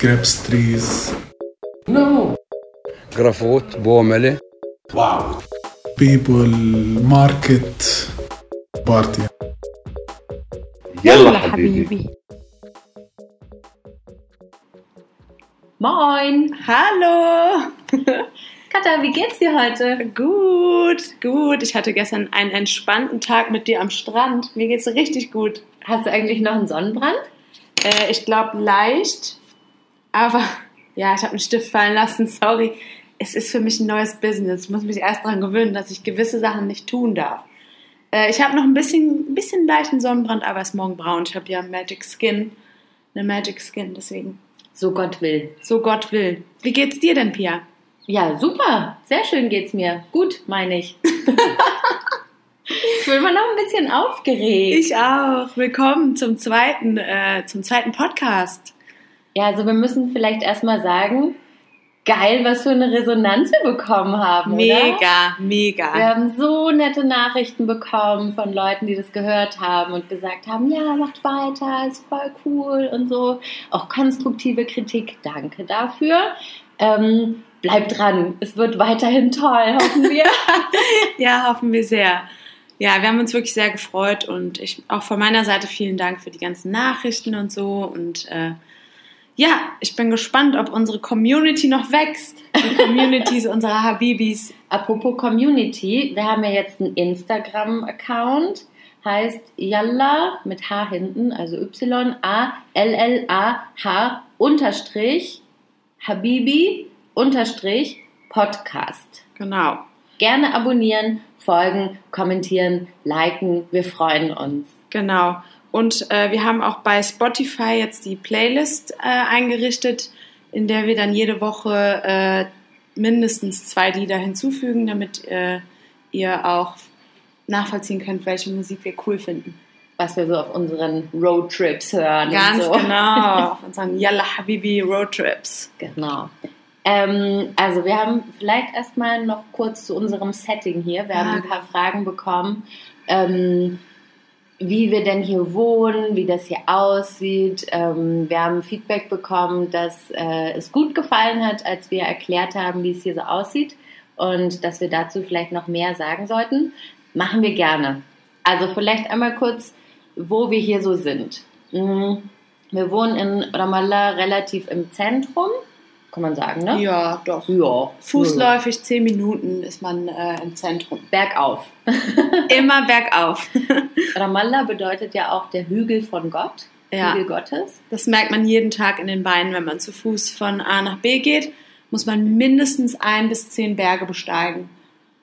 grapes trees, No. جرافوت بومله Wow. people, market, party. يلا حبيبي. Moin! Hallo! Katha, wie geht's dir heute? Gut, gut. Ich hatte gestern einen entspannten Tag mit dir am Strand. Mir geht's richtig gut. Hast du eigentlich noch einen Sonnenbrand? Äh, ich glaube leicht, aber ja, ich habe einen Stift fallen lassen. Sorry. Es ist für mich ein neues Business. Ich muss mich erst daran gewöhnen, dass ich gewisse Sachen nicht tun darf. Äh, ich habe noch ein bisschen, ein bisschen leichten Sonnenbrand, aber es ist morgen braun. Ich habe ja Magic Skin. Eine Magic Skin, deswegen. So Gott will. So Gott will. Wie geht's dir denn, Pia? Ja, super. Sehr schön geht's mir. Gut, meine ich. ich bin immer noch ein bisschen aufgeregt. Ich auch. Willkommen zum zweiten, äh, zum zweiten Podcast. Ja, also wir müssen vielleicht erstmal sagen, geil, was für eine Resonanz wir bekommen haben, oder? Mega, mega. Wir haben so nette Nachrichten bekommen von Leuten, die das gehört haben und gesagt haben, ja, macht weiter, ist voll cool und so. Auch konstruktive Kritik, danke dafür. Ähm, bleibt dran, es wird weiterhin toll, hoffen wir. Ja, hoffen wir sehr. Ja, wir haben uns wirklich sehr gefreut und ich auch von meiner Seite vielen Dank für die ganzen Nachrichten und so. Und äh, ja, ich bin gespannt, ob unsere Community noch wächst. Die Communities unserer Habibis. Apropos Community, wir haben ja jetzt einen Instagram-Account, heißt Yalla mit H hinten, also Y-A-L-L-A-H unterstrich Habibi unterstrich Podcast. Genau. Gerne abonnieren, folgen, kommentieren, liken. Wir freuen uns. Genau. Und äh, wir haben auch bei Spotify jetzt die Playlist äh, eingerichtet, in der wir dann jede Woche äh, mindestens zwei Lieder hinzufügen, damit äh, ihr auch nachvollziehen könnt, welche Musik wir cool finden. Was wir so auf unseren Roadtrips hören. Ganz und so. genau. Auf unseren Yalla Habibi Roadtrips. Genau. Ähm, also wir haben vielleicht erstmal noch kurz zu unserem Setting hier. Wir haben Ja. ein paar Fragen bekommen, ähm, wie wir denn hier wohnen, wie das hier aussieht. Ähm, wir haben Feedback bekommen, dass äh, es gut gefallen hat, als wir erklärt haben, wie es hier so aussieht und dass wir dazu vielleicht noch mehr sagen sollten. Machen wir gerne. Also vielleicht einmal kurz, wo wir hier so sind. Mm, Wir wohnen in Ramallah relativ im Zentrum, kann man sagen, ne? Ja, doch. Ja. Fußläufig zehn Minuten ist man äh, im Zentrum. Bergauf. Immer bergauf. Ramallah bedeutet ja auch der Hügel von Gott. Ja. Hügel Gottes. Das merkt man jeden Tag in den Beinen, wenn man zu Fuß von A nach B geht, muss man mindestens ein bis zehn Berge besteigen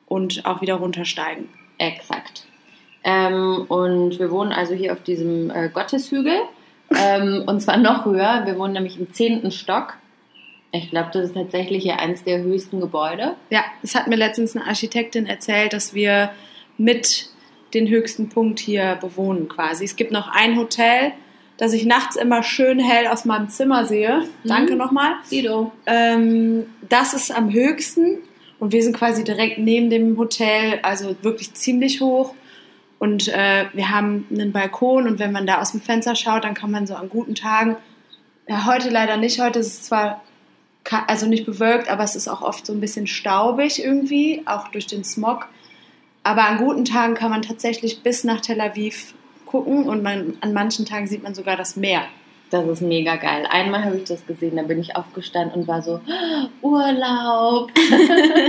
und auch wieder runtersteigen. Exakt. Ähm, und wir wohnen also hier auf diesem äh, Gotteshügel. ähm, und zwar noch höher. Wir wohnen nämlich im zehnten Stock. Ich glaube, das ist tatsächlich hier eins der höchsten Gebäude. Ja, das hat mir letztens eine Architektin erzählt, dass wir mit den höchsten Punkt hier bewohnen quasi. Es gibt noch ein Hotel, das ich nachts immer schön hell aus meinem Zimmer sehe. Danke nochmal. Sido. Ähm, das ist am höchsten und wir sind quasi direkt neben dem Hotel, also wirklich ziemlich hoch. Und äh, wir haben einen Balkon und wenn man da aus dem Fenster schaut, dann kann man so an guten Tagen, ja, heute leider nicht, heute ist es zwar also nicht bewölkt, aber es ist auch oft so ein bisschen staubig irgendwie, auch durch den Smog. Aber an guten Tagen kann man tatsächlich bis nach Tel Aviv gucken und man, an manchen Tagen sieht man sogar das Meer. Das ist mega geil. Einmal habe ich das gesehen, da bin ich aufgestanden und war so, "Ah, Urlaub.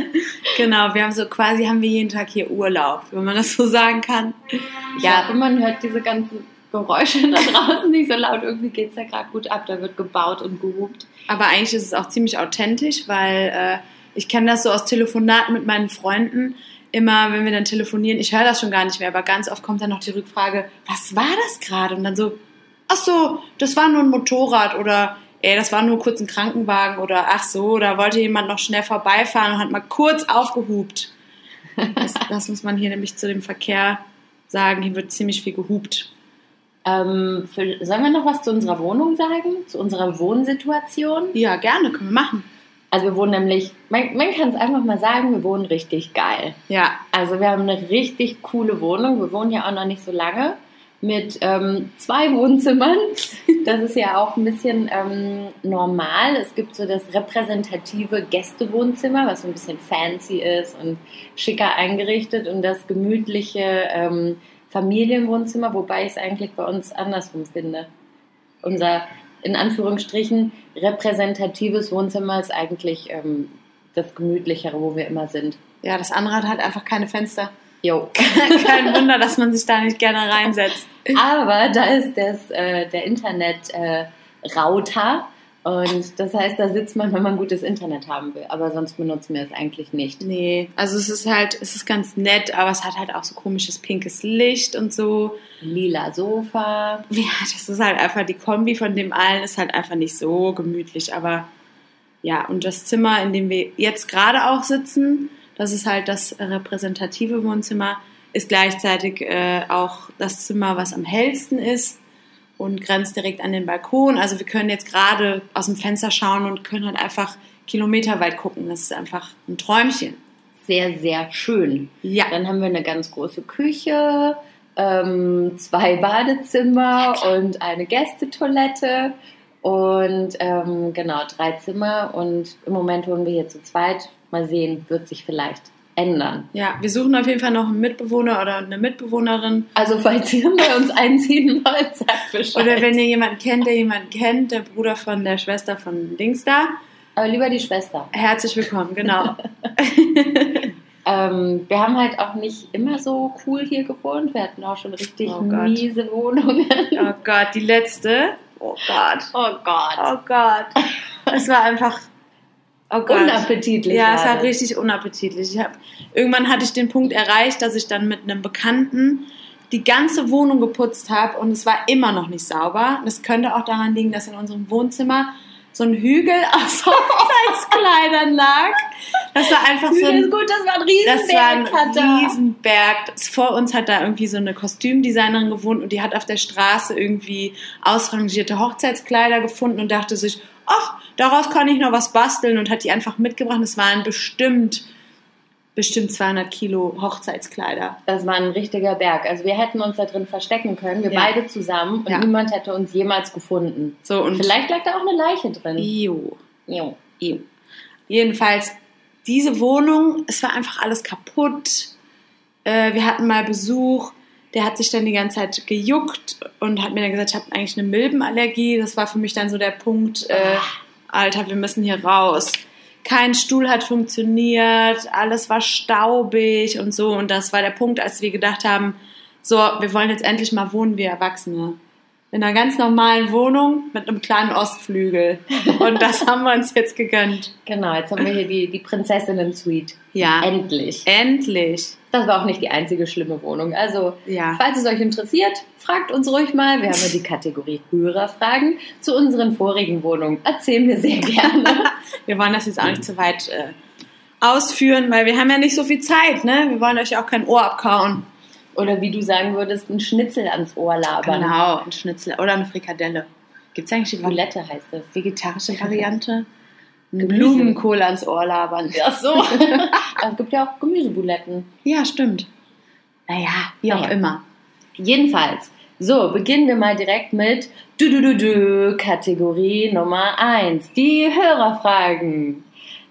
Genau, wir haben so quasi haben wir jeden Tag hier Urlaub, wenn man das so sagen kann. Ja, hoffe, man hört diese ganzen Geräusche da draußen nicht so laut. Irgendwie geht es ja gerade gut ab. Da wird gebaut und gehupt. Aber eigentlich ist es auch ziemlich authentisch, weil äh, ich kenne das so aus Telefonaten mit meinen Freunden. Immer, wenn wir dann telefonieren, ich höre das schon gar nicht mehr, aber ganz oft kommt dann noch die Rückfrage, was war das gerade? Und dann so, ach so, das war nur ein Motorrad oder ey, das war nur kurz ein Krankenwagen oder ach so, da wollte jemand noch schnell vorbeifahren und hat mal kurz aufgehupt. Das, das muss man hier nämlich zu dem Verkehr sagen, hier wird ziemlich viel gehupt. Ähm, für, sollen wir noch was zu unserer Wohnung sagen? Zu unserer Wohnsituation? Ja, gerne, können wir machen. Also wir wohnen nämlich, man, man kann es einfach mal sagen, wir wohnen richtig geil. Ja, Also wir haben eine richtig coole Wohnung. Wir wohnen ja auch noch nicht so lange. mit ähm, zwei Wohnzimmern. Das ist ja auch ein bisschen ähm, normal. Es gibt so das repräsentative Gästewohnzimmer, was so ein bisschen fancy ist und schicker eingerichtet und das gemütliche ähm, Familienwohnzimmer, wobei ich es eigentlich bei uns andersrum finde. Unser in Anführungsstrichen repräsentatives Wohnzimmer ist eigentlich ähm, das gemütlichere, wo wir immer sind. Ja, das andere hat halt einfach keine Fenster. Jo. Kein Wunder, dass man sich da nicht gerne reinsetzt. Aber da ist das, äh, der Internet-Router. Und das heißt, da sitzt man, wenn man gutes Internet haben will. Aber sonst benutzen wir es eigentlich nicht. Nee, also es ist halt, es ist ganz nett, aber es hat halt auch so komisches pinkes Licht und so. Lila Sofa. Ja, das ist halt einfach, die Kombi von dem allen ist halt einfach nicht so gemütlich. Aber ja, und das Zimmer, in dem wir jetzt gerade auch sitzen, das ist halt das repräsentative Wohnzimmer, ist gleichzeitig äh, auch das Zimmer, was am hellsten ist und grenzt direkt an den Balkon. Also wir können jetzt gerade aus dem Fenster schauen und können halt einfach kilometerweit gucken. Das ist einfach ein Träumchen. Sehr, sehr schön. Ja. Dann haben wir eine ganz große Küche, ähm, zwei Badezimmer und eine Gästetoilette und ähm, genau drei Zimmer. Und im Moment wohnen wir hier zu zweit. Mal sehen, wird sich vielleicht ändern. Ja, wir suchen auf jeden Fall noch einen Mitbewohner oder eine Mitbewohnerin. Also falls ihr bei uns einziehen wollt, sagt Bescheid. Oder wenn ihr jemanden kennt, der jemanden kennt, der Bruder von der Schwester von Dings da. Aber lieber die Schwester. Herzlich willkommen, genau. Ähm, wir haben halt auch nicht immer so cool hier gewohnt. Wir hatten auch schon richtig Oh miese Wohnungen. oh Gott, die letzte. Oh Gott. Oh Gott. Oh Gott. Es war einfach. Oh Gott. Unappetitlich. Ja, es war richtig unappetitlich. Ich hab, irgendwann hatte ich den Punkt erreicht, dass ich dann mit einem Bekannten die ganze Wohnung geputzt habe und es war immer noch nicht sauber. Das könnte auch daran liegen, dass in unserem Wohnzimmer so ein Hügel aus Hochzeitskleidern lag. Das war einfach so Ist ein, gut, das war ein das war ein Riesenberg. Riesenberg. Vor uns hat da irgendwie so eine Kostümdesignerin gewohnt und die hat auf der Straße irgendwie ausrangierte Hochzeitskleider gefunden und dachte sich, ach, daraus kann ich noch was basteln und hat die einfach mitgebracht. Es waren bestimmt, bestimmt 200 Kilo Hochzeitskleider. Das war ein richtiger Berg. Also wir hätten uns da drin verstecken können, wir Ja. beide zusammen und Ja. niemand hätte uns jemals gefunden. So und Vielleicht lag da auch eine Leiche drin. Jo. Jo. Jo. Jedenfalls, diese Wohnung, es war einfach alles kaputt. Äh, wir hatten mal Besuch, der hat sich dann die ganze Zeit gejuckt und hat mir dann gesagt, ich habe eigentlich eine Milbenallergie. Das war für mich dann so der Punkt, äh, Alter, wir müssen hier raus. Kein Stuhl hat funktioniert, alles war staubig und so. Und das war der Punkt, als wir gedacht haben, so, wir wollen jetzt endlich mal wohnen wie Erwachsene. In einer ganz normalen Wohnung mit einem kleinen Ostflügel. Und das haben wir uns jetzt gegönnt. Genau, jetzt haben wir hier die, die Prinzessinnen-Suite. Ja. Endlich. Endlich. Das war auch nicht die einzige schlimme Wohnung. Also, Ja. falls es euch interessiert, fragt uns ruhig mal. Wir haben ja die Kategorie Hörerfragen zu unseren vorigen Wohnungen. Erzählen wir sehr gerne. Wir wollen das jetzt auch nicht zu weit äh, ausführen, weil wir haben ja nicht so viel Zeit, ne? Wir wollen euch ja auch kein Ohr abkauen. Oder wie du sagen würdest, ein Schnitzel ans Ohr labern. Genau, ein Schnitzel oder eine Frikadelle. Gibt es eigentlich die Bulette heißt das. vegetarische Variante? Gemüse. Blumenkohl ans Ohr labern. Ach so. Es gibt ja auch Gemüsebuletten. Ja, stimmt. Naja, wie auch Naja. immer. Jedenfalls. So, beginnen wir mal direkt mit du du du du Kategorie Nummer 1, die Hörerfragen.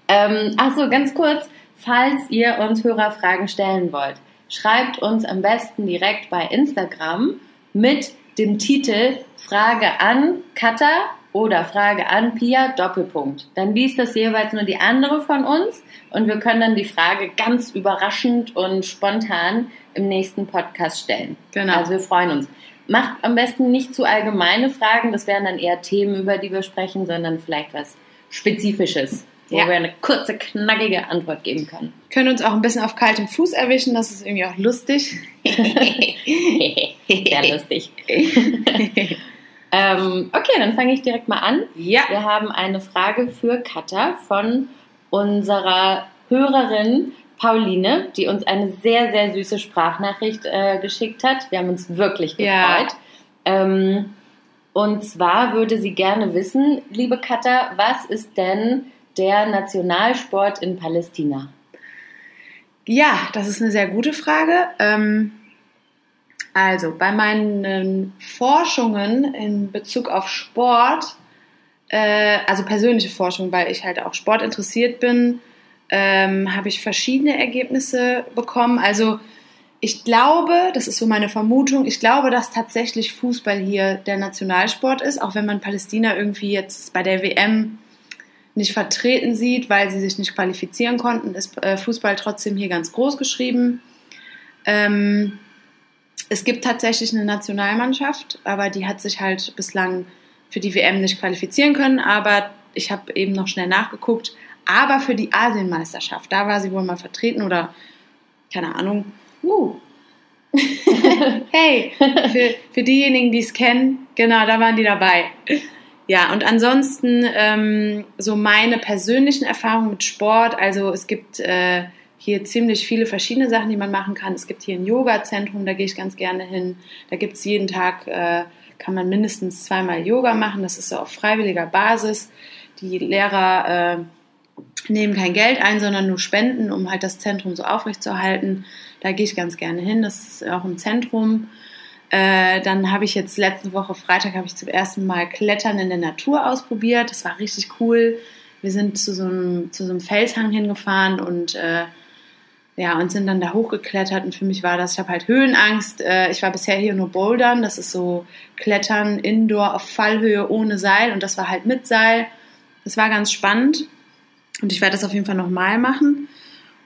Ähm, Achso, ganz kurz, falls ihr uns Hörerfragen stellen wollt, schreibt uns am besten direkt bei Instagram mit dem Titel Frage an Katha oder Frage an Pia Doppelpunkt. Dann liest das jeweils nur die andere von uns und wir können dann die Frage ganz überraschend und spontan im nächsten Podcast stellen. Genau. Also wir freuen uns. Macht am besten nicht zu allgemeine Fragen, das wären dann eher Themen, über die wir sprechen, sondern vielleicht was Spezifisches, wo Ja. wir eine kurze, knackige Antwort geben können. Können uns auch ein bisschen auf kaltem Fuß erwischen, das ist irgendwie auch lustig. Sehr lustig. ähm, okay, dann fange ich direkt mal an. Ja. Wir haben eine Frage für Katha von unserer Hörerin Pauline, die uns eine sehr, sehr süße Sprachnachricht äh, geschickt hat. Wir haben uns wirklich gefreut. Ja. Ähm, und zwar würde sie gerne wissen, liebe Katha, was ist denn der Nationalsport in Palästina? Ja, das ist eine sehr gute Frage. Ähm, Also, bei meinen Forschungen in Bezug auf Sport, äh, also persönliche Forschung, weil ich halt auch Sport interessiert bin, ähm, habe ich verschiedene Ergebnisse bekommen. Also, ich glaube, das ist so meine Vermutung, ich glaube, dass tatsächlich Fußball hier der Nationalsport ist, auch wenn man Palästina irgendwie jetzt bei der WM nicht vertreten sieht, weil sie sich nicht qualifizieren konnten, ist äh, Fußball trotzdem hier ganz groß geschrieben. Ähm, es gibt tatsächlich eine Nationalmannschaft, aber die hat sich halt bislang für die WM nicht qualifizieren können. Aber ich habe eben noch schnell nachgeguckt. Aber für die Asienmeisterschaft, da war sie wohl mal vertreten oder keine Ahnung. Uh. hey, für, für diejenigen, die es kennen, genau, da waren die dabei. Ja, und ansonsten ähm, so meine persönlichen Erfahrungen mit Sport. Also es gibt äh, hier ziemlich viele verschiedene Sachen, die man machen kann. Es gibt hier ein Yoga-Zentrum, da gehe ich ganz gerne hin. Da gibt es jeden Tag, äh, kann man mindestens zweimal Yoga machen. Das ist so auf freiwilliger Basis. Die Lehrer äh, nehmen kein Geld ein, sondern nur Spenden, um halt das Zentrum so aufrechtzuerhalten. Da gehe ich ganz gerne hin. Das ist auch ein Zentrum. Äh, dann habe ich jetzt letzte Woche Freitag habe ich zum ersten Mal Klettern in der Natur ausprobiert. Das war richtig cool. Wir sind zu so einem, zu so einem Felshang hingefahren und äh, ja, und sind dann da hochgeklettert und für mich war das, ich habe halt Höhenangst. Äh, ich war bisher hier nur Bouldern, das ist so Klettern indoor auf Fallhöhe ohne Seil und das war halt mit Seil. Das war ganz spannend und ich werde das auf jeden Fall nochmal machen.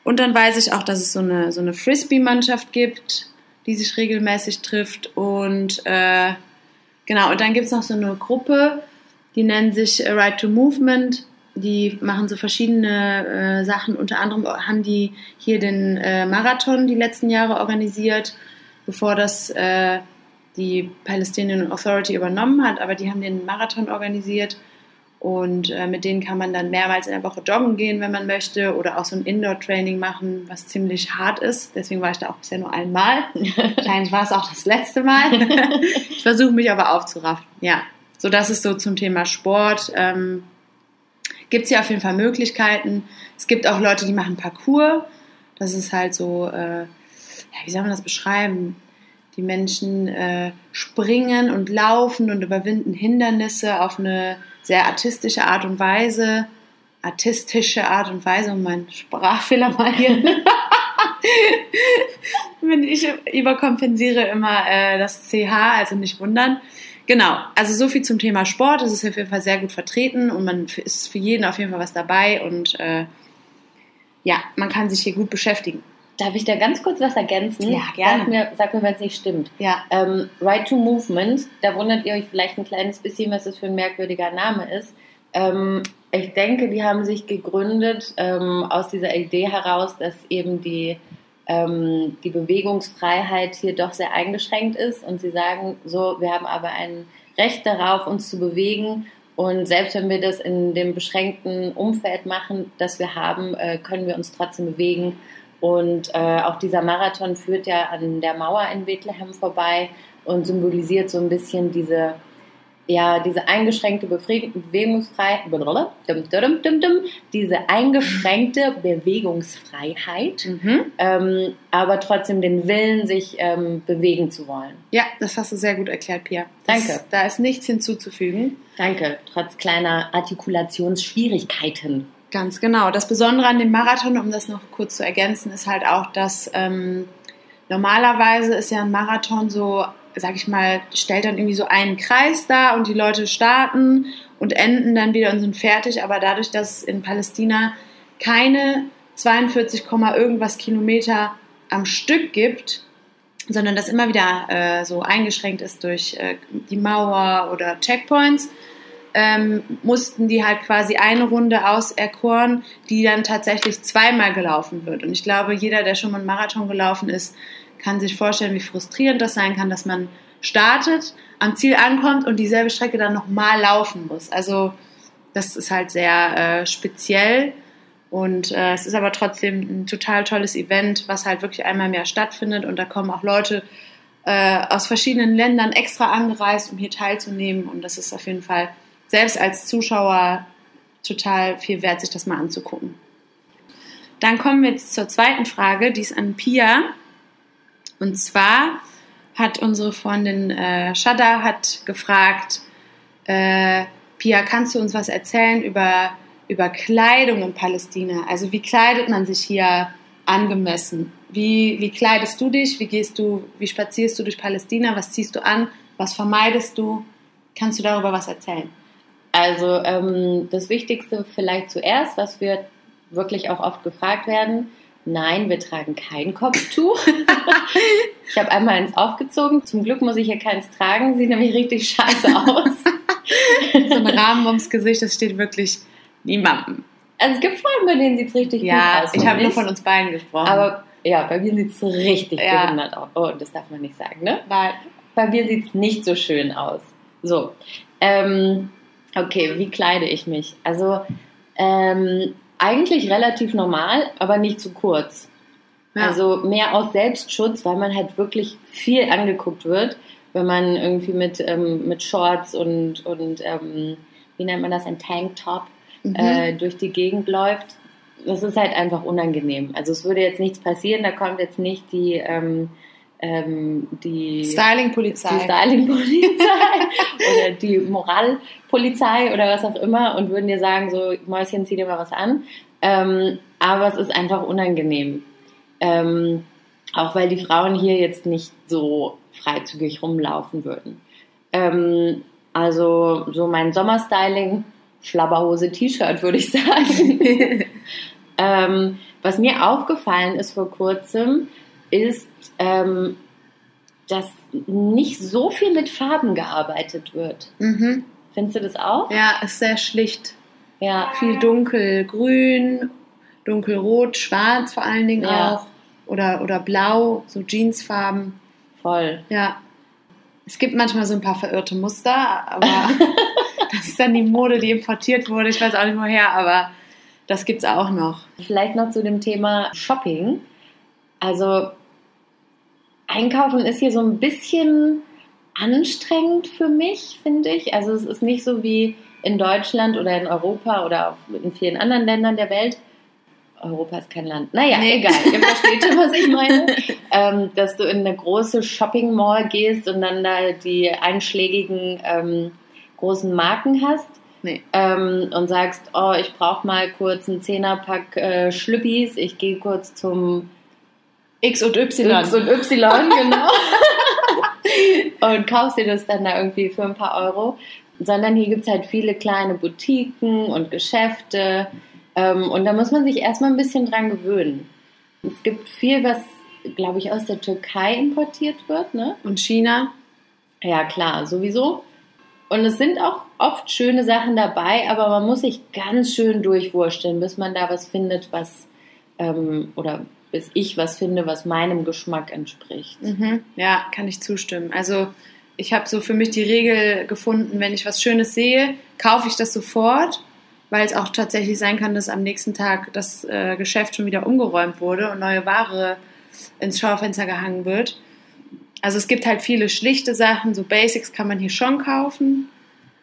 Und dann weiß ich auch, dass es so eine, so eine Frisbee-Mannschaft gibt, die sich regelmäßig trifft und äh, genau, und dann gibt es noch so eine Gruppe, die nennt sich Right to Movement die machen so verschiedene äh, Sachen. Unter anderem haben die hier den äh, Marathon die letzten Jahre organisiert, bevor das äh, die Palestinian Authority übernommen hat. Aber die haben den Marathon organisiert und äh, mit denen kann man dann mehrmals in der Woche joggen gehen, wenn man möchte, oder auch so ein Indoor-Training machen, was ziemlich hart ist. Deswegen war ich da auch bisher nur einmal. Wahrscheinlich war es auch das letzte Mal. ich versuche mich aber aufzuraffen. Ja, so das ist so zum Thema Sport. Ähm, gibt es ja auf jeden Fall Möglichkeiten. Es gibt auch Leute, die machen Parcours. Das ist halt so, äh, ja, wie soll man das beschreiben? Die Menschen äh, springen und laufen und überwinden Hindernisse auf eine sehr artistische Art und Weise. Artistische Art und Weise, um meinen Sprachfehler mal hier. ich überkompensiere immer äh, das CH, also nicht wundern. Genau, also so viel zum Thema Sport. Es ist auf jeden Fall sehr gut vertreten und man ist für jeden auf jeden Fall was dabei und äh, ja, man kann sich hier gut beschäftigen. Darf ich da ganz kurz was ergänzen? Ja, gerne. Sag mir, sag mir wenn es nicht stimmt. Ja. Ähm, right to Movement, da wundert ihr euch vielleicht ein kleines bisschen, was das für ein merkwürdiger Name ist. Ähm, ich denke, die haben sich gegründet ähm, aus dieser Idee heraus, dass eben die ähm, die Bewegungsfreiheit hier doch sehr eingeschränkt ist und sie sagen so, wir haben aber ein Recht darauf, uns zu bewegen und selbst wenn wir das in dem beschränkten Umfeld machen, das wir haben, äh, können wir uns trotzdem bewegen. Und äh, auch dieser Marathon führt ja an der Mauer in Bethlehem vorbei und symbolisiert so ein bisschen diese ja, diese eingeschränkte Bewegungsfreiheit, diese eingeschränkte Bewegungsfreiheit, mhm. ähm, aber trotzdem den Willen, sich ähm, bewegen zu wollen. Ja, das hast du sehr gut erklärt, Pia. Das, Danke. Da ist nichts hinzuzufügen. Danke, trotz kleiner Artikulationsschwierigkeiten. Ganz genau. Das Besondere an dem Marathon, um das noch kurz zu ergänzen, ist halt auch, dass ähm, normalerweise ist ja ein Marathon so sag ich mal, stellt dann irgendwie so einen Kreis da und die Leute starten und enden dann wieder und sind fertig. Aber dadurch, dass in Palästina keine 42, irgendwas Kilometer am Stück gibt, sondern das immer wieder äh, so eingeschränkt ist durch äh, die Mauer oder Checkpoints, ähm, mussten die halt quasi eine Runde auserkoren, die dann tatsächlich zweimal gelaufen wird. Und ich glaube, jeder, der schon mal einen Marathon gelaufen ist, kann sich vorstellen, wie frustrierend das sein kann, dass man startet, am Ziel ankommt und dieselbe Strecke dann nochmal laufen muss. Also das ist halt sehr äh, speziell und äh, es ist aber trotzdem ein total tolles Event, was halt wirklich einmal im Jahr stattfindet und da kommen auch Leute äh, aus verschiedenen Ländern extra angereist, um hier teilzunehmen und das ist auf jeden Fall selbst als Zuschauer total viel wert, sich das mal anzugucken. Dann kommen wir jetzt zur zweiten Frage, die ist an Pia. Und zwar hat unsere Freundin äh, Shada hat gefragt, äh, Pia, kannst du uns was erzählen über, über Kleidung in Palästina? Also wie kleidet man sich hier angemessen? Wie, wie kleidest du dich? Wie gehst du, wie spazierst du durch Palästina? Was ziehst du an? Was vermeidest du? Kannst du darüber was erzählen? Also ähm, das Wichtigste vielleicht zuerst, was wir wirklich auch oft gefragt werden. Nein, wir tragen kein Kopftuch. ich habe einmal eins aufgezogen. Zum Glück muss ich hier keins tragen. Sieht nämlich richtig scheiße aus. so ein Rahmen ums Gesicht, das steht wirklich niemandem. Also es gibt Freunde, bei denen sieht es richtig Ja, gut aus. ich habe nur von uns beiden gesprochen. Aber ja, bei mir sieht es richtig Ja. behindert aus. Oh, das darf man nicht sagen, ne? Nein. Bei mir sieht es nicht so schön aus. So, ähm, okay, wie kleide ich mich? Also ähm, eigentlich relativ normal, aber nicht zu kurz. Ja. Also mehr aus Selbstschutz, weil man halt wirklich viel angeguckt wird, wenn man irgendwie mit, ähm, mit Shorts und, und ähm, wie nennt man das, ein Tanktop Mhm. äh, durch die Gegend läuft. Das ist halt einfach unangenehm. Also es würde jetzt nichts passieren, da kommt jetzt nicht die, ähm, ähm, die Styling-Polizei. Styling-Polizei oder die Moralpolizei oder was auch immer und würden dir sagen, so Mäuschen, zieh dir mal was an. Ähm, aber es ist einfach unangenehm. Ähm, auch weil die Frauen hier jetzt nicht so freizügig rumlaufen würden. Ähm, also so mein Sommerstyling, Schlabberhose, T-Shirt würde ich sagen. ähm, was mir aufgefallen ist vor kurzem, ist, ähm, dass nicht so viel mit Farben gearbeitet wird. Mhm. Findest du das auch? Ja, ist sehr schlicht. Ja. Viel dunkelgrün, dunkelrot, schwarz vor allen Dingen Ja. auch. Oder, oder blau, so Jeansfarben. Voll. Ja. Es gibt manchmal so ein paar verirrte Muster, aber das ist dann die Mode, die importiert wurde. Ich weiß auch nicht woher, aber das gibt's auch noch. Vielleicht noch zu dem Thema Shopping. Also Einkaufen ist hier so ein bisschen anstrengend für mich, finde ich. Also es ist nicht so wie in Deutschland oder in Europa oder auch in vielen anderen Ländern der Welt. Europa ist kein Land. Naja, Nee. egal. Ihr versteht schon, was ich meine. ähm, dass du in eine große Shopping Mall gehst und dann da die einschlägigen ähm, großen Marken hast Nee. ähm, und sagst, oh, ich brauche mal kurz einen Zehnerpack äh, Schlüppis, ich gehe kurz zum X und Y. X und Y, genau. und kaufst dir das dann da irgendwie für ein paar Euro. Sondern hier gibt es halt viele kleine Boutiquen und Geschäfte. Ähm, und da muss man sich erstmal ein bisschen dran gewöhnen. Es gibt viel, was, glaube ich, aus der Türkei importiert wird, ne? Und China. Ja, klar, sowieso. Und es sind auch oft schöne Sachen dabei, aber man muss sich ganz schön durchwursteln, bis man da was findet, was, ähm, oder bis ich was finde, was meinem Geschmack entspricht. Mhm. Ja, kann ich zustimmen. Also ich habe so für mich die Regel gefunden, wenn ich was Schönes sehe, kaufe ich das sofort, weil es auch tatsächlich sein kann, dass am nächsten Tag das äh, Geschäft schon wieder umgeräumt wurde und neue Ware ins Schaufenster gehangen wird. Also es gibt halt viele schlichte Sachen, so Basics kann man hier schon kaufen.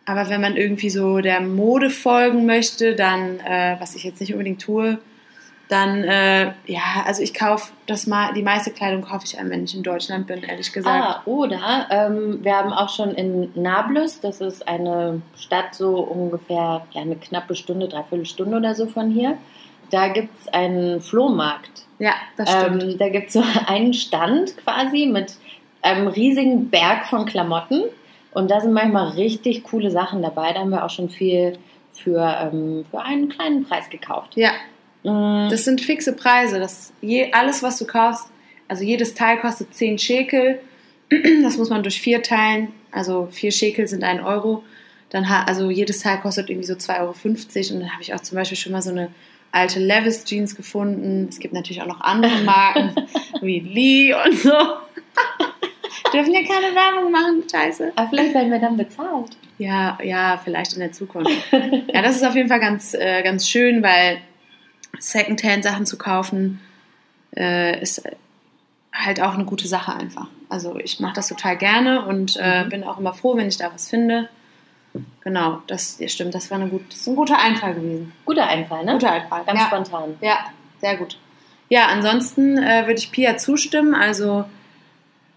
Aber wenn man irgendwie so der Mode folgen möchte, dann, äh, was ich jetzt nicht unbedingt tue, dann, äh, ja, also ich kaufe das mal, die meiste Kleidung kaufe ich einem, wenn ich in Deutschland bin, ehrlich gesagt. Ah, oder ähm, wir haben auch schon in Nablus, das ist eine Stadt so ungefähr ja, eine knappe Stunde, dreiviertel Stunde oder so von hier. Da gibt es einen Flohmarkt. Ja, das stimmt. Ähm, da gibt es so einen Stand quasi mit einem riesigen Berg von Klamotten. Und da sind manchmal richtig coole Sachen dabei. Da haben wir auch schon viel für, ähm, für einen kleinen Preis gekauft. ja, das sind fixe Preise. Das je, alles, was du kaufst, also jedes Teil kostet 10 Schekel. Das muss man durch vier teilen. Also vier Schekel sind ein Euro. Dann also jedes Teil kostet irgendwie so 2,50 Euro. Und dann habe ich auch zum Beispiel schon mal so eine alte Levis Jeans gefunden. Es gibt natürlich auch noch andere Marken wie Lee und so. Dürfen ja keine Werbung machen, scheiße. aber vielleicht werden wir dann bezahlt. Ja, ja, vielleicht in der Zukunft. ja, das ist auf jeden Fall ganz, äh, ganz schön, weil Secondhand-Sachen zu kaufen äh, ist halt auch eine gute Sache einfach. Also ich mache das total gerne und äh, Mhm. bin auch immer froh, wenn ich da was finde. Genau, das stimmt, das war eine gut, das ist ein guter Einfall gewesen. Guter Einfall, ne? Guter Einfall. Ganz ja. spontan. Ja, sehr gut. Ja, ansonsten äh, würde ich Pia zustimmen. Also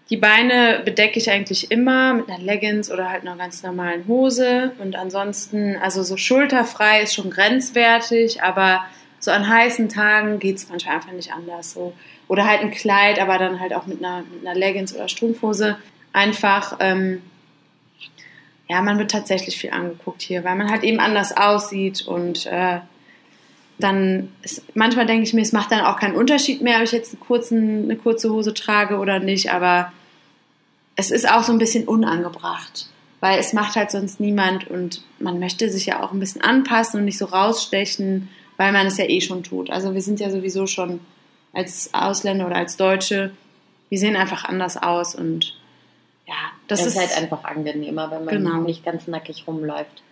Die Beine bedecke ich eigentlich immer mit einer Leggings oder halt einer ganz normalen Hose. Und ansonsten, also so schulterfrei ist schon grenzwertig, aber so an heißen Tagen geht es manchmal einfach nicht anders. So. Oder halt ein Kleid, aber dann halt auch mit einer, mit einer Leggings oder Strumpfhose. Einfach, ähm, ja, man wird tatsächlich viel angeguckt hier, weil man halt eben anders aussieht und äh, dann ist, manchmal denke ich mir, es macht dann auch keinen Unterschied mehr, ob ich jetzt kurzen, eine kurze Hose trage oder nicht, aber es ist auch so ein bisschen unangebracht, weil es macht halt sonst niemand und man möchte sich ja auch ein bisschen anpassen und nicht so rausstechen, weil man es ja eh schon tut. Also wir sind ja sowieso schon als Ausländer oder als Deutsche, wir sehen einfach anders aus und ja, das, Das, ist halt einfach angenehmer, wenn man Genau. nicht ganz nackig rumläuft.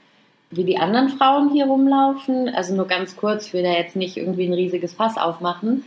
Wie die anderen Frauen hier rumlaufen, also nur ganz kurz, ich will da jetzt nicht irgendwie ein riesiges Fass aufmachen.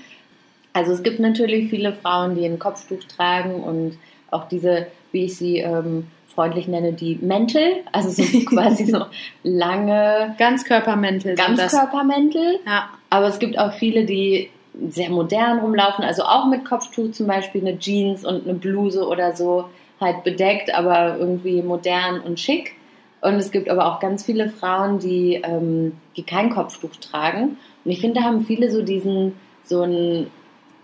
Also es gibt natürlich viele Frauen, die ein Kopftuch tragen und auch diese, wie ich sie ähm, freundlich nenne, die Mäntel, also so quasi so lange Ganzkörpermäntel. Ganzkörpermäntel. Ja, Aber es gibt auch viele, die sehr modern rumlaufen, also auch mit Kopftuch zum Beispiel eine Jeans und eine Bluse oder so, halt bedeckt, aber irgendwie modern und schick. Und es gibt aber auch ganz viele Frauen, die, ähm, die kein Kopftuch tragen. Und ich finde, da haben viele so diesen, so einen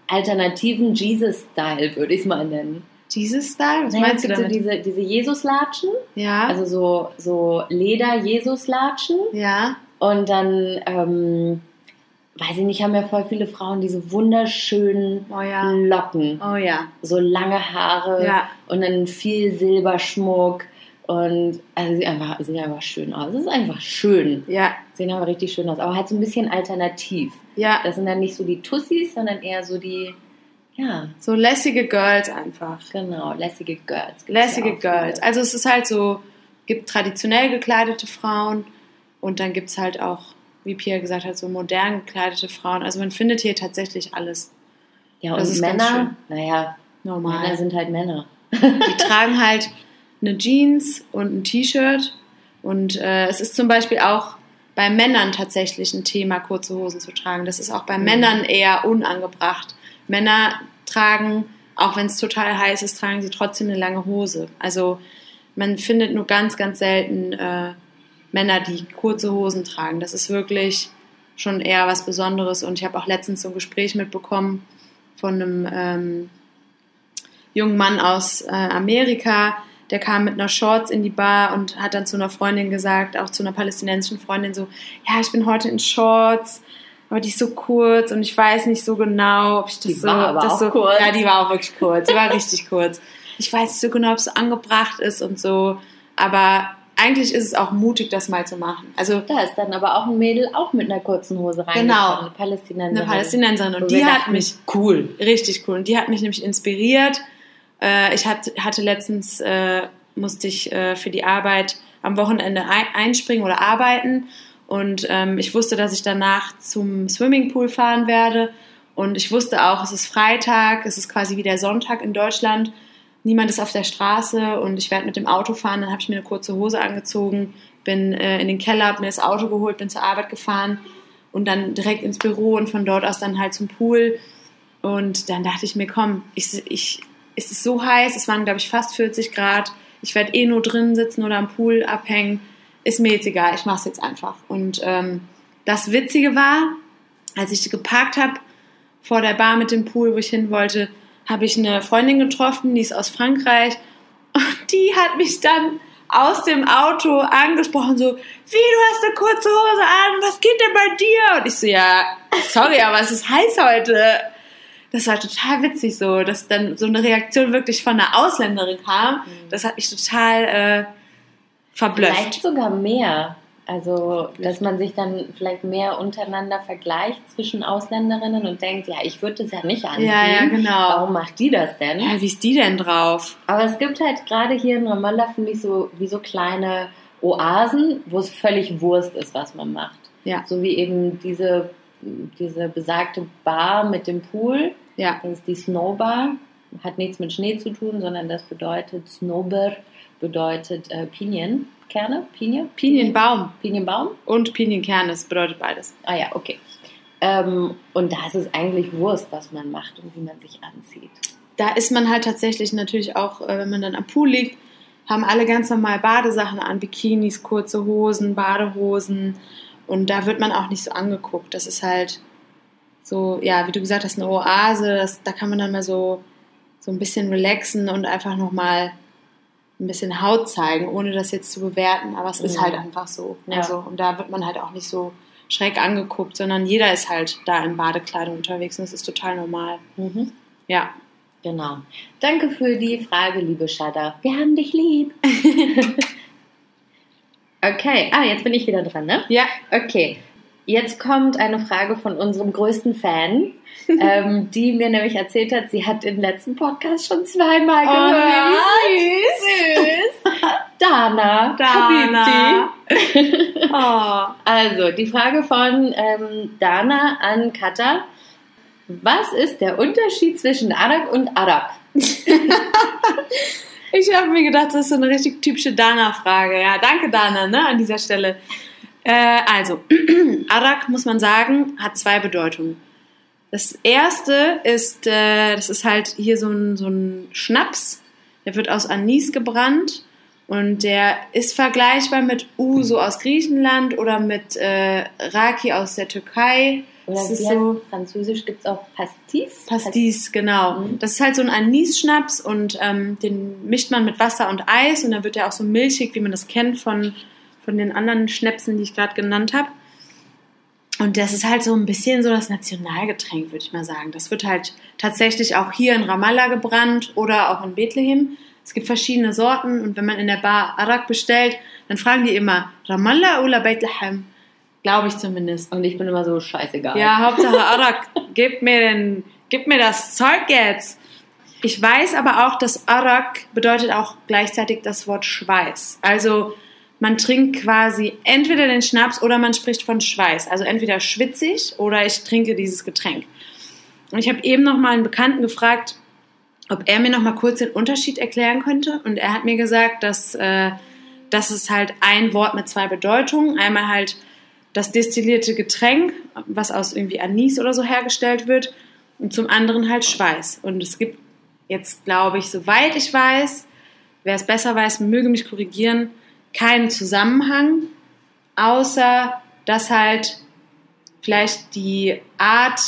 alternativen Jesus-Style, würde ich es mal nennen. Jesus Style? Was Naja, meinst du gibt so damit? diese, diese Jesus-Latschen, ja, also so, so Leder-Jesus-Latschen. ja, Und dann, ähm, weiß ich nicht, haben ja voll viele Frauen diese wunderschönen oh ja, Locken, oh ja, so lange Haare Ja. und dann viel Silberschmuck. Und also sieht einfach, sieht einfach schön aus. Es ist einfach schön. ja, Sehen aber richtig schön aus. Aber halt so ein bisschen alternativ. ja. Das sind dann nicht so die Tussis, sondern eher so die, ja, So lässige Girls einfach. genau, lässige Girls. Lässige ja. Girls. Also es ist halt so, gibt traditionell gekleidete Frauen und dann gibt es halt auch, wie Pia gesagt hat, so modern gekleidete Frauen. Also man findet hier tatsächlich alles Ja, Das und ist ganz Männer, naja, normal. Männer sind halt Männer. Die tragen halt eine Jeans und ein T-Shirt. Und äh, es ist zum Beispiel auch bei Männern tatsächlich ein Thema, kurze Hosen zu tragen. Das ist auch bei Mhm. Männern eher unangebracht. Männer tragen, auch wenn es total heiß ist, tragen sie trotzdem eine lange Hose. Also man findet nur ganz, ganz selten äh, Männer, die kurze Hosen tragen. Das ist wirklich schon eher was Besonderes. Und ich habe auch letztens so ein Gespräch mitbekommen von einem ähm, jungen Mann aus äh, Amerika, der kam mit einer Shorts in die Bar und hat dann zu einer Freundin gesagt, auch zu einer palästinensischen Freundin so, ja, ich bin heute in Shorts, aber die ist so kurz und ich weiß nicht so genau, ob ich das Die so, war aber das auch so, kurz. ja, die war auch wirklich kurz, die war richtig kurz. Ich weiß nicht so genau, ob es so angebracht ist und so, aber eigentlich ist es auch mutig, das mal zu machen. Also Da ist dann aber auch ein Mädel auch mit einer kurzen Hose reingekommen. Genau. Eine Palästinenserin. eine Palästinenserin und die hat mich Cool. Richtig cool. Und die hat mich nämlich inspiriert. Äh, ich hat, hatte letztens, äh, musste ich äh, für die Arbeit am Wochenende ein, einspringen oder arbeiten. Und ähm, ich wusste, dass ich danach zum Swimmingpool fahren werde. Und ich wusste auch, es ist Freitag, es ist quasi wie der Sonntag in Deutschland. Niemand ist auf der Straße und ich werde mit dem Auto fahren. Dann habe ich mir eine kurze Hose angezogen, bin äh, in den Keller, hab mir das Auto geholt, bin zur Arbeit gefahren und dann direkt ins Büro und von dort aus dann halt zum Pool. Und dann dachte ich mir, komm, ich, ich, es ist so heiß, es waren, glaube ich, fast 40 Grad. Ich werde eh nur drin sitzen oder am Pool abhängen. Ist mir jetzt egal, ich mache es jetzt einfach. Und ähm, das Witzige war, als ich geparkt habe vor der Bar mit dem Pool, wo ich hin wollte, habe ich eine Freundin getroffen, die ist aus Frankreich. Und die hat mich dann aus dem Auto angesprochen, so, wie, du hast eine kurze Hose an, was geht denn bei dir? Und ich so, ja, sorry, aber es ist heiß heute. Das war total witzig so, dass dann so eine Reaktion wirklich von einer Ausländerin kam. Das hat mich total äh, verblüfft. Vielleicht sogar mehr. Also, dass man sich dann vielleicht mehr untereinander vergleicht zwischen Ausländerinnen und denkt, ja, ich würde das ja nicht anziehen. Ja, ja, genau. Warum macht die das denn? Ja, wie ist die denn drauf? Aber es gibt halt gerade hier in Ramallah, finde ich, so wie so kleine Oasen, wo es völlig Wurst ist, was man macht. Ja. So wie eben diese, diese besagte Bar mit dem Pool. Ja, Das ist die Snowbar. Hat nichts mit Schnee zu tun, sondern das bedeutet Snowber, bedeutet äh, Pinienkerne. Pinie? Pinienbaum Pinienbaum? und Pinienkern, das bedeutet beides. Ah ja, okay. Ähm, und da ist es eigentlich Wurst, was man macht und wie man sich anzieht. da ist man halt tatsächlich natürlich auch, äh, wenn man dann am Pool liegt, haben alle ganz normal Badesachen an, Bikinis, kurze Hosen, Badehosen. Und da wird man auch nicht so angeguckt. Das ist halt so, ja, wie du gesagt hast, eine Oase. Das, da kann man dann mal so, so ein bisschen relaxen und einfach nochmal ein bisschen Haut zeigen, ohne das jetzt zu bewerten. Aber es ist Mhm. halt einfach so. Ja. Also, und da wird man halt auch nicht so schräg angeguckt, sondern jeder ist halt da in Badekleidung unterwegs und das ist total normal. Mhm. Ja. Genau. Danke für die Frage, liebe Shada. Wir haben dich lieb. okay, ah, jetzt bin ich wieder dran, ne? Ja. Okay, jetzt kommt eine Frage von unserem größten Fan, ähm, die mir nämlich erzählt hat, sie hat den letzten Podcast schon zweimal Oh, gehört. süß. Süß. Dana. Dana. Oh. Also, die Frage von ähm, Dana an Katha. Was ist der Unterschied zwischen Arak und Arak? Ich habe mir gedacht, das ist so eine richtig typische Dana-Frage. Ja, danke Dana, ne, an dieser Stelle. Äh, also, Arak, muss man sagen, hat zwei Bedeutungen. Das erste ist, äh, das ist halt hier so ein, so ein Schnaps, der wird aus Anis gebrannt und der ist vergleichbar mit Uso aus Griechenland oder mit äh, Raki aus der Türkei. Oder Das ist so Französisch gibt es auch Pastis? Pastis, genau. Mhm. Das ist halt so ein Anis-Schnaps und ähm, den mischt man mit Wasser und Eis und dann wird er auch so milchig, wie man das kennt von, von den anderen Schnäpsen, die ich gerade genannt habe. Und das ist halt so ein bisschen so das Nationalgetränk, würde ich mal sagen. Das wird halt tatsächlich auch hier in Ramallah gebrannt oder auch in Bethlehem. Es gibt verschiedene Sorten und wenn man in der Bar Arak bestellt, dann fragen die immer Ramallah oder Bethlehem. Glaube ich zumindest. Und ich bin immer so scheißegal. Ja, Hauptsache Arak, gib mir, den, gib mir das Zeug jetzt. Ich weiß aber auch, dass Arak bedeutet auch gleichzeitig das Wort Schweiß. Also man trinkt quasi entweder den Schnaps oder man spricht von Schweiß. Also entweder schwitzig oder ich trinke dieses Getränk. Und ich habe eben noch mal einen Bekannten gefragt, ob er mir noch mal kurz den Unterschied erklären könnte. Und er hat mir gesagt, dass äh, das ist halt ein Wort mit zwei Bedeutungen. Einmal halt das destillierte Getränk, was aus irgendwie Anis oder so hergestellt wird, und zum anderen halt Schweiß. Und es gibt jetzt, glaube ich, soweit ich weiß, wer es besser weiß, möge mich korrigieren, keinen Zusammenhang, außer dass halt vielleicht die Art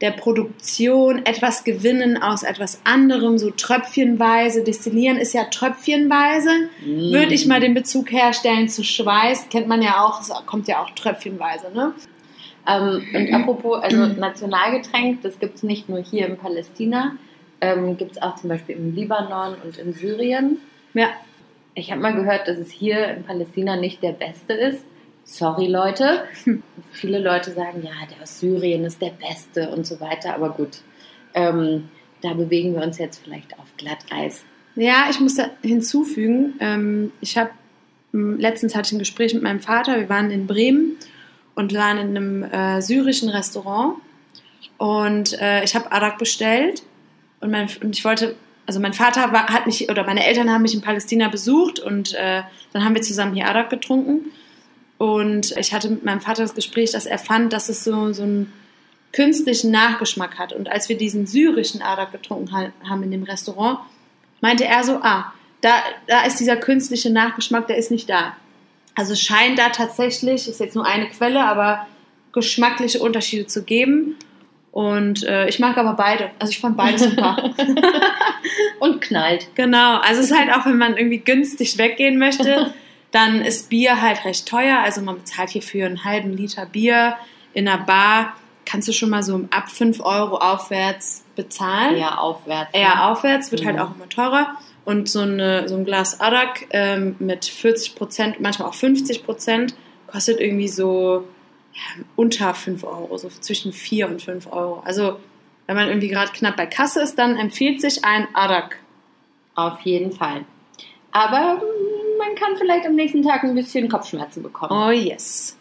der Produktion etwas gewinnen aus etwas anderem, so tröpfchenweise. Destillieren ist ja tröpfchenweise. Mm. Würde ich mal den Bezug herstellen zu Schweiß, kennt man ja auch, es kommt ja auch tröpfchenweise, ne? Ähm, und apropos, also Nationalgetränk, das gibt es nicht nur hier in Palästina, ähm, gibt es auch zum Beispiel im Libanon und in Syrien. Ja. Ich habe mal gehört, dass es hier in Palästina nicht der beste ist. Sorry, Leute. Viele Leute sagen, ja, der aus Syrien ist der beste und so weiter. Aber gut, ähm, da bewegen wir uns jetzt vielleicht auf Glatteis. Ja, ich muss da hinzufügen, ähm, ich habe letztens hatte ich ein Gespräch mit meinem Vater, wir waren in Bremen und waren in einem äh, syrischen Restaurant und äh, ich habe Arak bestellt und, mein, und ich wollte, also mein Vater war, hat mich, oder meine Eltern haben mich in Palästina besucht und äh, dann haben wir zusammen hier Arak getrunken und ich hatte mit meinem Vater das Gespräch, dass er fand, dass es so, so einen künstlichen Nachgeschmack hat und als wir diesen syrischen Arak getrunken ha- haben in dem Restaurant, meinte er so, ah, da, da ist dieser künstliche Nachgeschmack, der ist nicht da. Also scheint da tatsächlich, ist jetzt nur eine Quelle, aber geschmackliche Unterschiede zu geben. Und äh, ich mag aber beide. Also ich fand beide super. Und knallt. genau. Also es ist halt auch, wenn man irgendwie günstig weggehen möchte, dann ist Bier halt recht teuer. Also man bezahlt hier für einen halben Liter Bier in einer Bar. Kannst du schon mal so ab 5 Euro aufwärts bezahlen. Eher aufwärts. ne? eher aufwärts, wird halt Mhm. auch immer teurer. Und so, eine, so ein Glas Arak ähm, mit 40 Prozent, manchmal auch 50 Prozent, kostet irgendwie so ja, unter 5 Euro, so zwischen 4 und 5 Euro. Also, wenn man irgendwie gerade knapp bei Kasse ist, dann empfiehlt sich ein Arak. Auf jeden Fall. Aber man kann vielleicht am nächsten Tag ein bisschen Kopfschmerzen bekommen. Oh yes.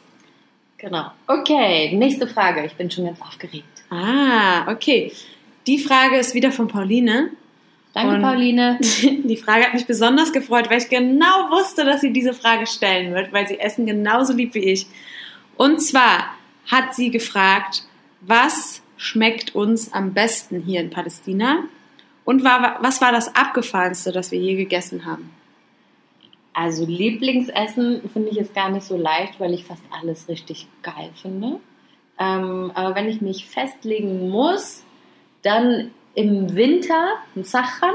Genau. Okay, nächste Frage. Ich bin schon ganz aufgeregt. Ah, okay. Die Frage ist wieder von Pauline. Danke, Und- Pauline. Die Frage hat mich besonders gefreut, weil ich genau wusste, dass sie diese Frage stellen wird, weil sie Essen genauso liebt wie ich. Und zwar hat sie gefragt, was schmeckt uns am besten hier in Palästina? Und war, was war das Abgefahrenste, das wir je gegessen haben? Also Lieblingsessen finde ich jetzt gar nicht so leicht, weil ich fast alles richtig geil finde. Ähm, aber wenn ich mich festlegen muss, dann im Winter ein Sachan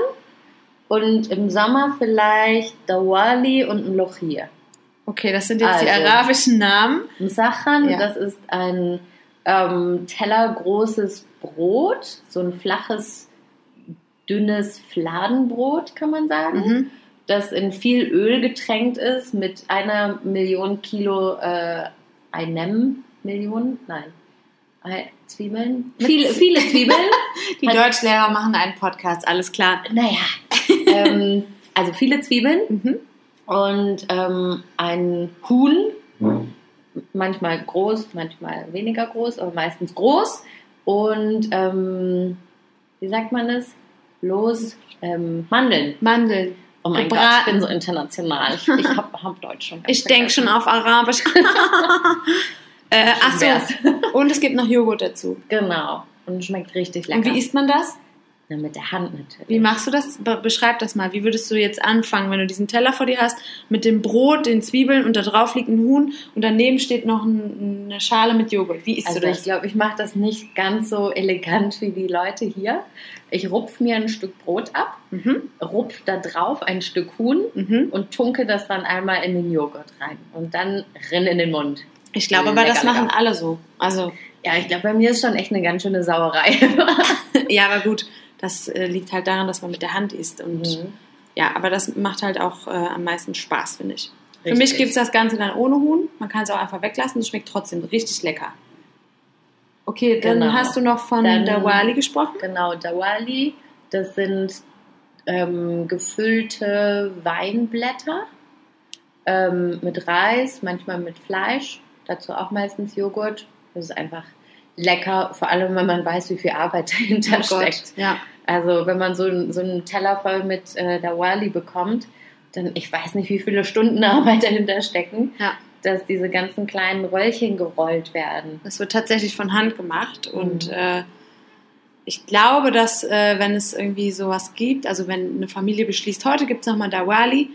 und im Sommer vielleicht Dawali und ein Lochir. Okay, das sind jetzt die Also. arabischen Namen. Ein Sachan, Ja. das ist ein ähm, tellergroßes Brot, so ein flaches, dünnes Fladenbrot, kann man sagen, Mhm. das in viel Öl getränkt ist mit einer Million Kilo äh, einem Million, nein, Ei- Zwiebeln, viele, viele Zwiebeln. Die Hat- Deutschlehrer machen einen Podcast, alles klar. Naja, ähm, also viele Zwiebeln Mhm. Und ähm, ein Huhn, manchmal groß, manchmal weniger groß, aber meistens groß. Und ähm, wie sagt man das? Los, ähm, Mandeln. Mandeln. Oh mein Gott, Gebraten. ich bin so international. Ich, ich habe hab Deutsch schon. Ich denke schon auf Arabisch. äh, ach so. wär's. Und es gibt noch Joghurt dazu. Genau. Und schmeckt richtig lecker. Und wie isst man das? Na, mit der Hand natürlich. Wie machst du das? Be beschreib das mal. Wie würdest du jetzt anfangen, wenn du diesen Teller vor dir hast, mit dem Brot, den Zwiebeln und da drauf liegt ein Huhn und daneben steht noch ein, eine Schale mit Joghurt. Wie isst Also du ich das? glaube, ich mache das nicht ganz so elegant wie die Leute hier. Ich rupf mir ein Stück Brot ab, Mhm. rupf da drauf ein Stück Huhn Mhm. und tunke das dann einmal in den Joghurt rein und dann rinn in den Mund. Ich glaube aber, das machen lecker. alle so. Also, Ja, ich glaube, bei mir ist schon echt eine ganz schöne Sauerei. ja, aber gut, das äh, liegt halt daran, dass man mit der Hand isst. Und Mhm. ja, aber das macht halt auch äh, am meisten Spaß, finde ich. Für Richtig. mich gibt es das Ganze dann ohne Huhn. Man kann es auch einfach weglassen. Es schmeckt trotzdem richtig lecker. Okay, dann Genau. hast du noch von Dann- Dawali gesprochen. Genau, Dawali, das sind ähm, gefüllte Weinblätter ähm, mit Reis, manchmal mit Fleisch, dazu auch meistens Joghurt. Das ist einfach lecker, vor allem wenn man weiß, wie viel Arbeit dahinter Oh Gott, steckt. Ja. Also wenn man so, so einen Teller voll mit äh, Dawali bekommt, dann ich weiß nicht, wie viele Stunden Arbeit dahinter stecken, Ja. dass diese ganzen kleinen Röllchen gerollt werden. Das wird tatsächlich von Hand gemacht und Mhm. äh, ich glaube, dass äh, wenn es irgendwie sowas gibt, also wenn eine Familie beschließt, heute gibt es nochmal Dawali,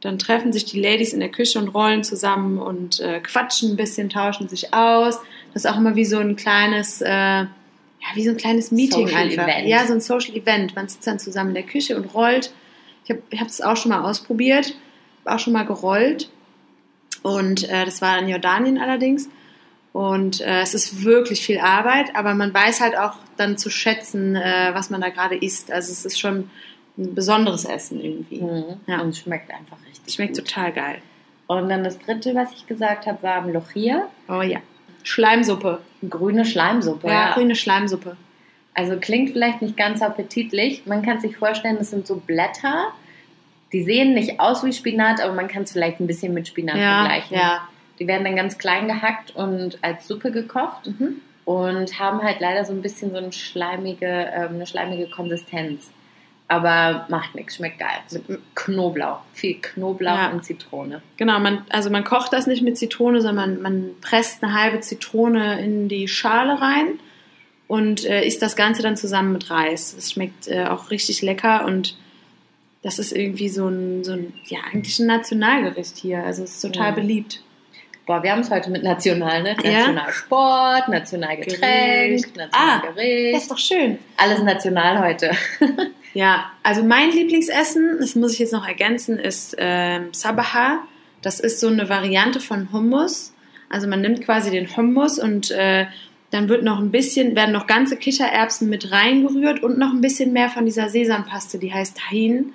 dann treffen sich die Ladies in der Küche und rollen zusammen und äh, quatschen ein bisschen, tauschen sich aus. Das ist auch immer wie so ein kleines, äh, ja, wie so ein kleines Meeting Social einfach. Event. Ja, so ein Social Event. Man sitzt dann zusammen in der Küche und rollt. Ich habe ich es auch schon mal ausprobiert, auch schon mal gerollt. Und äh, das war in Jordanien allerdings. Und äh, es ist wirklich viel Arbeit, aber man weiß halt auch dann zu schätzen, äh, was man da gerade isst. Also es ist schon ein besonderes Essen irgendwie. Mhm. Ja. Und es schmeckt einfach richtig Schmeckt gut. total geil. Und dann das dritte, was ich gesagt habe, war am Lochir. Oh ja. Schleimsuppe. Grüne Schleimsuppe. Ja, grüne Schleimsuppe. Also klingt vielleicht nicht ganz appetitlich. Man kann sich vorstellen, das sind so Blätter. Die sehen nicht aus wie Spinat, aber man kann es vielleicht ein bisschen mit Spinat Ja, vergleichen. ja. Die werden dann ganz klein gehackt und als Suppe gekocht Mhm. und haben halt leider so ein bisschen so eine schleimige, ähm, eine schleimige Konsistenz. Aber macht nichts, schmeckt geil. Mit Knoblauch. Viel Knoblauch Ja. und Zitrone. Genau, man, also man kocht das nicht mit Zitrone, sondern man presst eine halbe Zitrone in die Schale rein und äh, isst das Ganze dann zusammen mit Reis. Es schmeckt äh, auch richtig lecker und das ist irgendwie so ein, so ein, ja, eigentlich ein Nationalgericht hier. Also es ist total Mhm. beliebt. Boah, wir haben es heute mit national, ne? Nationalsport, Nationalgetränk, Gericht. Ah, Nationalgericht. Das ist doch schön. Alles national heute. Ja, also mein Lieblingsessen, das muss ich jetzt noch ergänzen, ist ähm, Sabaha. Das ist so eine Variante von Hummus. Also man nimmt quasi den Hummus und äh, dann wird noch ein bisschen, werden noch ganze Kichererbsen mit reingerührt und noch ein bisschen mehr von dieser Sesampaste, die heißt Tahin.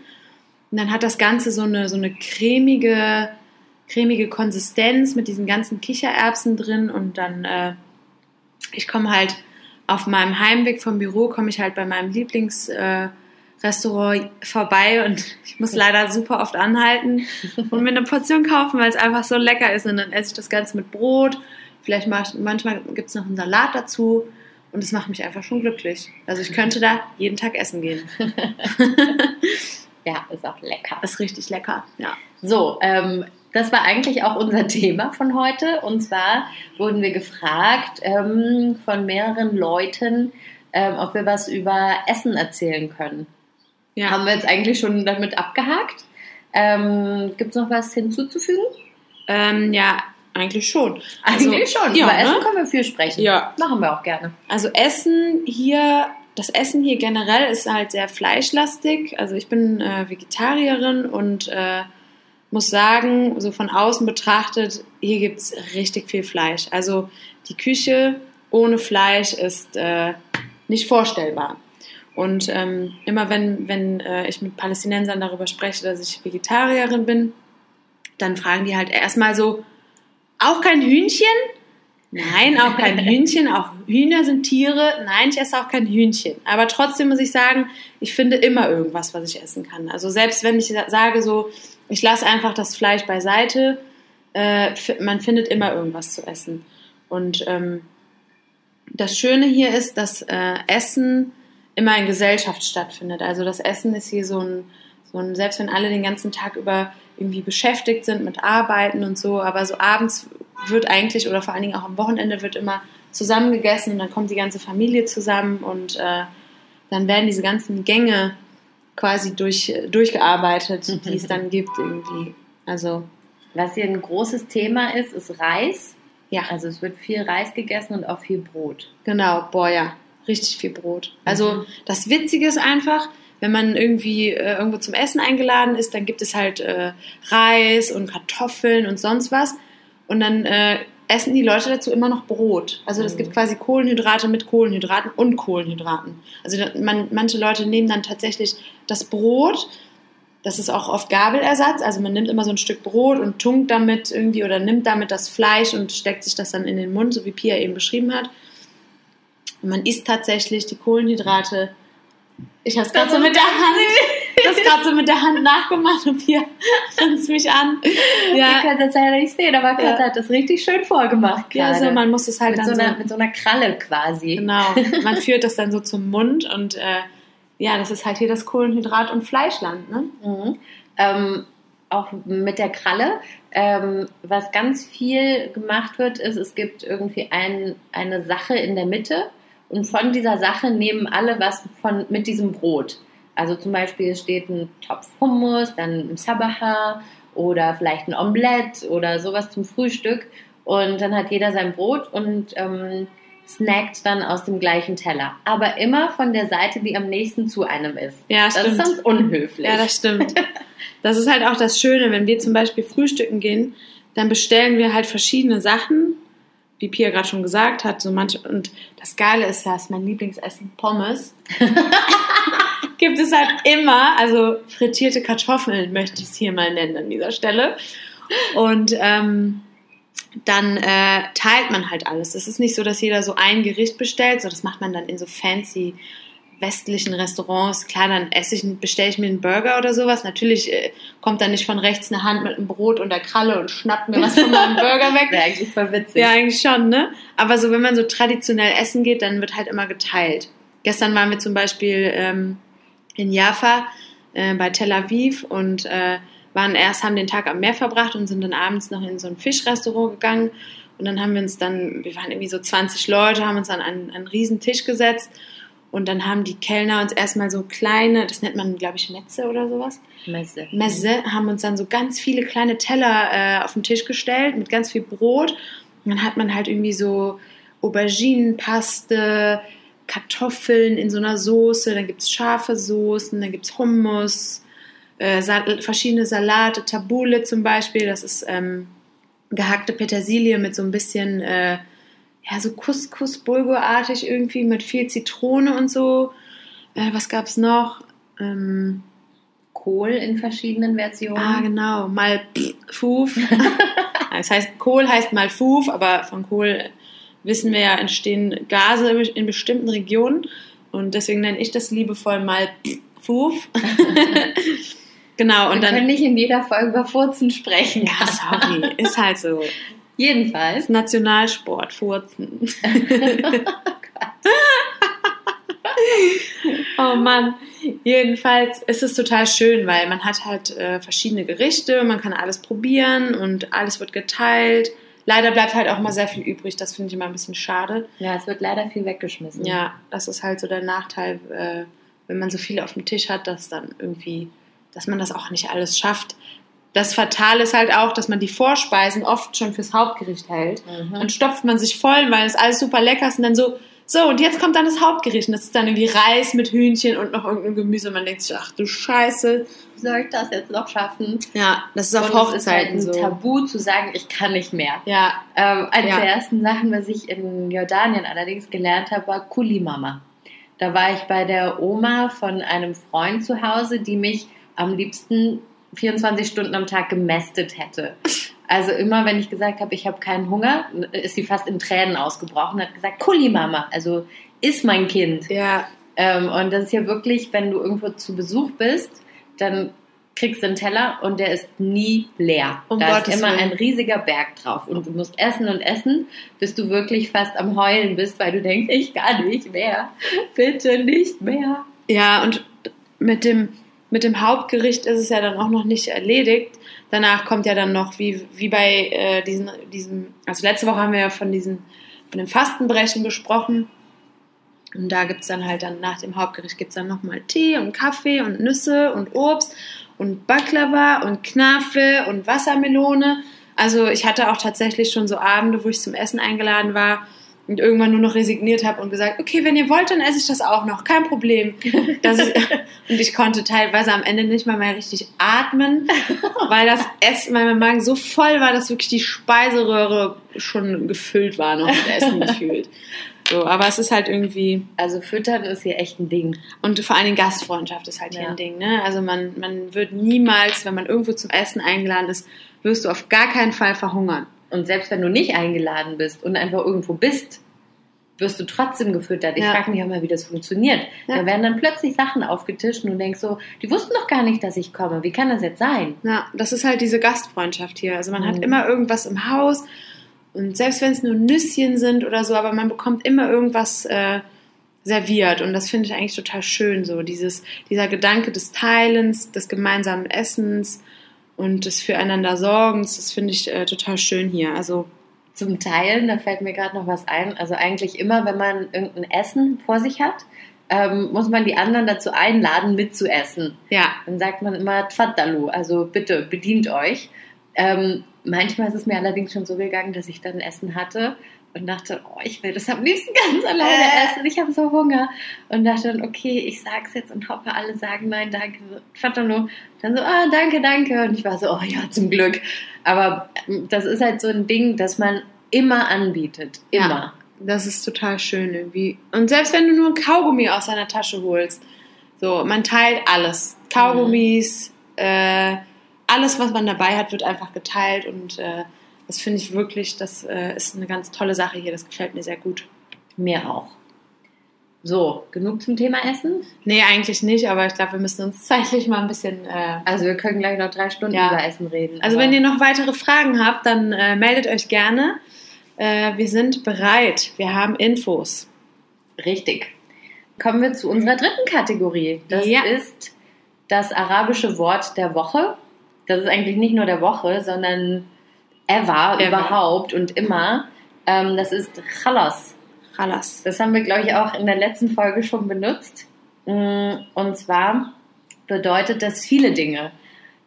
Und dann hat das Ganze so eine, so eine cremige, cremige Konsistenz mit diesen ganzen Kichererbsen drin und dann, äh, ich komme halt auf meinem Heimweg vom Büro, komme ich halt bei meinem Lieblings... Äh, Restaurant vorbei und ich muss leider super oft anhalten und mir eine Portion kaufen, weil es einfach so lecker ist. Und dann esse ich das Ganze mit Brot. Vielleicht mach manchmal gibt es noch einen Salat dazu und das macht mich einfach schon glücklich. Also ich könnte da jeden Tag essen gehen. Ja, ist auch lecker. Ist richtig lecker. Ja. So, ähm, das war eigentlich auch unser Thema von heute. Und zwar wurden wir gefragt ähm, von mehreren Leuten, ähm, ob wir was über Essen erzählen können. Ja. Haben wir jetzt eigentlich schon damit abgehakt? Ähm, Gibt es noch was hinzuzufügen? Ähm, ja, eigentlich schon. Also, Eigentlich schon. Ja, Über Essen ne? können wir viel sprechen. Ja. Machen wir auch gerne. Also Essen hier, das Essen hier generell ist halt sehr fleischlastig. Also ich bin äh, Vegetarierin und äh, muss sagen, so von außen betrachtet, hier gibt es richtig viel Fleisch. Also die Küche ohne Fleisch ist äh, nicht vorstellbar. Und ähm, immer wenn, wenn äh, ich mit Palästinensern darüber spreche, dass ich Vegetarierin bin, dann fragen die halt erstmal so, auch kein Hühnchen? Nein, auch kein Hühnchen. Auch Hühner sind Tiere. Nein, ich esse auch kein Hühnchen. Aber trotzdem muss ich sagen, ich finde immer irgendwas, was ich essen kann. Also selbst wenn ich sage so, ich lasse einfach das Fleisch beiseite, äh, man findet immer irgendwas zu essen. Und ähm, das Schöne hier ist, dass äh, Essen immer in Gesellschaft stattfindet. Also das Essen ist hier so ein, so ein, selbst wenn alle den ganzen Tag über irgendwie beschäftigt sind mit Arbeiten und so, aber so abends wird eigentlich oder vor allen Dingen auch am Wochenende wird immer zusammen gegessen und dann kommt die ganze Familie zusammen und äh, dann werden diese ganzen Gänge quasi durch, durchgearbeitet, die es dann gibt irgendwie. Also Was hier ein großes Thema ist, ist Reis. ja, Also es wird viel Reis gegessen und auch viel Brot. Genau, boah, ja, richtig viel Brot. Also das Witzige ist einfach, wenn man irgendwie äh, irgendwo zum Essen eingeladen ist, dann gibt es halt äh, Reis und Kartoffeln und sonst was. Und dann äh, essen die Leute dazu immer noch Brot. Also es gibt quasi Kohlenhydrate mit Kohlenhydraten und Kohlenhydraten. Also man, manche Leute nehmen dann tatsächlich das Brot. Das ist auch oft Gabelersatz. Also man nimmt immer so ein Stück Brot und tunkt damit irgendwie oder nimmt damit das Fleisch und steckt sich das dann in den Mund, so wie Pia eben beschrieben hat. Man isst tatsächlich die Kohlenhydrate. Ich habe es gerade so mit der Hand, das gerade so mit der Hand nachgemacht und Pia grinst mich an. Ihr Ja, könnt das leider nicht sehen, aber Katja Ja. hat das richtig schön vorgemacht ja gerade. so, man muss es halt mit, dann so einer, so, mit so einer Kralle quasi. genau, man führt das dann so zum Mund und äh, ja, das ist halt hier das Kohlenhydrat- und Fleischland, ne? Mhm. Ähm, auch mit der Kralle. Ähm, was ganz viel gemacht wird, ist, es gibt irgendwie ein, eine Sache in der Mitte und von dieser Sache nehmen alle was von, mit diesem Brot. Also zum Beispiel steht ein Topf Hummus, dann ein Sabaha oder vielleicht ein Omelett oder sowas zum Frühstück und dann hat jeder sein Brot und ähm, snackt dann aus dem gleichen Teller. Aber immer von der Seite, die am nächsten zu einem ist. Ja, Das ist stimmt. sonst unhöflich. Ja, das stimmt. Das ist halt auch das Schöne, wenn wir zum Beispiel frühstücken gehen, dann bestellen wir halt verschiedene Sachen, wie Pia gerade schon gesagt hat. So manche, und das Geile ist ja, ist mein Lieblingsessen Pommes. Gibt es halt immer, also frittierte Kartoffeln möchte ich es hier mal nennen an dieser Stelle. Und ähm, dann äh, teilt man halt alles. Es ist nicht so, dass jeder so ein Gericht bestellt, so das macht man dann in so fancy westlichen Restaurants. Klar, dann esse ich, bestelle ich mir einen Burger oder sowas. Natürlich äh, kommt dann nicht von rechts eine Hand mit einem Brot und der Kralle und schnappt mir was von meinem Burger weg. Wäre eigentlich voll witzig. Ja, eigentlich schon, ne? Aber so, wenn man so traditionell essen geht, dann wird halt immer geteilt. Gestern waren wir zum Beispiel ähm, in Jaffa äh, bei Tel Aviv und äh, waren erst, haben den Tag am Meer verbracht und sind dann abends noch in so ein Fischrestaurant gegangen. Und dann haben wir uns dann, wir waren irgendwie so 20 Leute, haben uns an einen, einen riesen Tisch gesetzt. Und dann haben die Kellner uns erstmal so kleine, das nennt man, glaube ich, Metze oder sowas, Messe. Messe, haben uns dann so ganz viele kleine Teller äh, auf den Tisch gestellt mit ganz viel Brot. Und dann hat man halt irgendwie so Auberginenpaste, Kartoffeln in so einer Soße, dann gibt es scharfe Soßen, dann gibt es Hummus, äh, Sal verschiedene Salate, Tabule zum Beispiel, das ist ähm, gehackte Petersilie mit so ein bisschen, äh, ja, so Couscous, Bulgurartig irgendwie, mit viel Zitrone und so. Äh, was gab's noch? Ähm, Kohl in verschiedenen Versionen. Ah, genau. Mal Fuf. das heißt, Kohl heißt mal Fuf, aber von Kohl wissen wir ja, entstehen Gase in bestimmten Regionen. Und deswegen nenne ich das liebevoll mal Fuf. genau, und Wir können dann. nicht in jeder Folge über Furzen sprechen. Ja, sorry, ist halt so. Jedenfalls. Nationalsport, Furzen. oh Mann. Jedenfalls ist es total schön, weil man hat halt äh, verschiedene Gerichte, man kann alles probieren und alles wird geteilt. Leider bleibt halt auch mal sehr viel übrig, das finde ich immer ein bisschen schade. Ja, es wird leider viel weggeschmissen. Ja, das ist halt so der Nachteil äh, wenn man so viel auf dem Tisch hat, dass dann irgendwie, dass man das auch nicht alles schafft. Das Fatale ist halt auch, dass man die Vorspeisen oft schon fürs Hauptgericht hält. Dann stopft man sich voll, weil es alles super lecker ist und dann so, so, und jetzt kommt dann das Hauptgericht. Und das ist dann irgendwie Reis mit Hühnchen und noch irgendein Gemüse. Und man denkt sich, ach du Scheiße. Wie soll ich das jetzt noch schaffen? Ja, das ist auf Und es ist halt Hochzeiten ein so. Tabu zu sagen, ich kann nicht mehr. Ja, Ähm, eine Ja. der ersten Sachen, was ich in Jordanien allerdings gelernt habe, war Kulimama. Da war ich bei der Oma von einem Freund zu Hause, die mich am liebsten 24 Stunden am Tag gemästet hätte. Also immer, wenn ich gesagt habe, ich habe keinen Hunger, ist sie fast in Tränen ausgebrochen und hat gesagt, Kulimama, also ist mein Kind. ja, Ähm, und das ist ja wirklich, wenn du irgendwo zu Besuch bist, dann kriegst du einen Teller und der ist nie leer. Um da Gottes ist immer Willen. ein riesiger Berg drauf und du musst essen und essen, bis du wirklich fast am Heulen bist, weil du denkst, ich kann nicht mehr, bitte nicht mehr. Ja, und mit dem, mit dem Hauptgericht ist es ja dann auch noch nicht erledigt. Danach kommt ja dann noch, wie, wie bei äh, diesen, diesem, also letzte Woche haben wir ja von, diesen, von dem Fastenbrechen gesprochen. Und da gibt es dann halt dann nach dem Hauptgericht gibt es dann nochmal Tee und Kaffee und Nüsse und Obst und Baklava und Knafe und Wassermelone. Also ich hatte auch tatsächlich schon so Abende, wo ich zum Essen eingeladen war und irgendwann nur noch resigniert habe und gesagt, okay, wenn ihr wollt, dann esse ich das auch noch, kein Problem. Das ist, und ich konnte teilweise am Ende nicht mal mehr richtig atmen, weil das Essen, weil mein Magen so voll war, dass wirklich die Speiseröhre schon gefüllt war noch mit Essen gefühlt. So, aber es ist halt irgendwie, Also füttern ist hier echt ein Ding. und vor allen Dingen Gastfreundschaft ist halt hier Ja. ein Ding. Ne? Also man, man wird niemals, wenn man irgendwo zum Essen eingeladen ist, wirst du auf gar keinen Fall verhungern. Und selbst wenn du nicht eingeladen bist und einfach irgendwo bist, wirst du trotzdem gefüttert. Ich Ja. frage mich auch mal, wie das funktioniert. Ja. Da werden dann plötzlich Sachen aufgetischt und du denkst so, die wussten doch gar nicht, dass ich komme. Wie kann das jetzt sein? Ja, das ist halt diese Gastfreundschaft hier. Also man hat Mhm. immer irgendwas im Haus und selbst wenn es nur Nüsschen sind oder so, aber man bekommt immer irgendwas äh, serviert und das finde ich eigentlich total schön. So dieses, dieser Gedanke des Teilens, des gemeinsamen Essens und des Füreinander Sorgens, das finde ich äh, total schön hier. Also Zum Teilen, da fällt mir gerade noch was ein. Also eigentlich immer, wenn man irgendein Essen vor sich hat, ähm, muss man die anderen dazu einladen, mitzuessen. ja, Dann sagt man immer Tfaddalu, also bitte bedient euch. Ähm, manchmal ist es mir allerdings schon so gegangen, dass ich dann Essen hatte und dachte, oh, ich will das am liebsten ganz alleine Äh. essen, ich habe so Hunger. Und dachte dann, okay, ich sag's jetzt und hoffe, alle sagen nein, danke, Tfaddalu. Dann so, ah, danke, danke. Und ich war so, oh ja, zum Glück. Aber ähm, das ist halt so ein Ding, das man immer anbietet. Ja. Immer. das ist total schön irgendwie. Und selbst wenn du nur ein Kaugummi aus deiner Tasche holst, so, man teilt alles. Kaugummis, äh, alles, was man dabei hat, wird einfach geteilt und äh, das finde ich wirklich, das äh, ist eine ganz tolle Sache hier. Das gefällt mir sehr gut. Mir auch. So, genug zum Thema Essen. Nee, eigentlich nicht, aber ich glaube, wir müssen uns zeitlich mal ein bisschen. Äh, Also wir können gleich noch drei Stunden Ja. über Essen reden. also, wenn ihr noch weitere Fragen habt, dann äh, meldet euch gerne. Äh, wir sind bereit. Wir haben Infos. Richtig. Kommen wir zu unserer dritten Kategorie. Das Ja. ist das arabische Wort der Woche. Das ist eigentlich nicht nur der Woche, sondern ever, Ever. überhaupt und immer. Ähm, das ist Khalas. Chalas. Das haben wir, glaube ich, auch in der letzten Folge schon benutzt. Mm, Und zwar bedeutet das viele Dinge.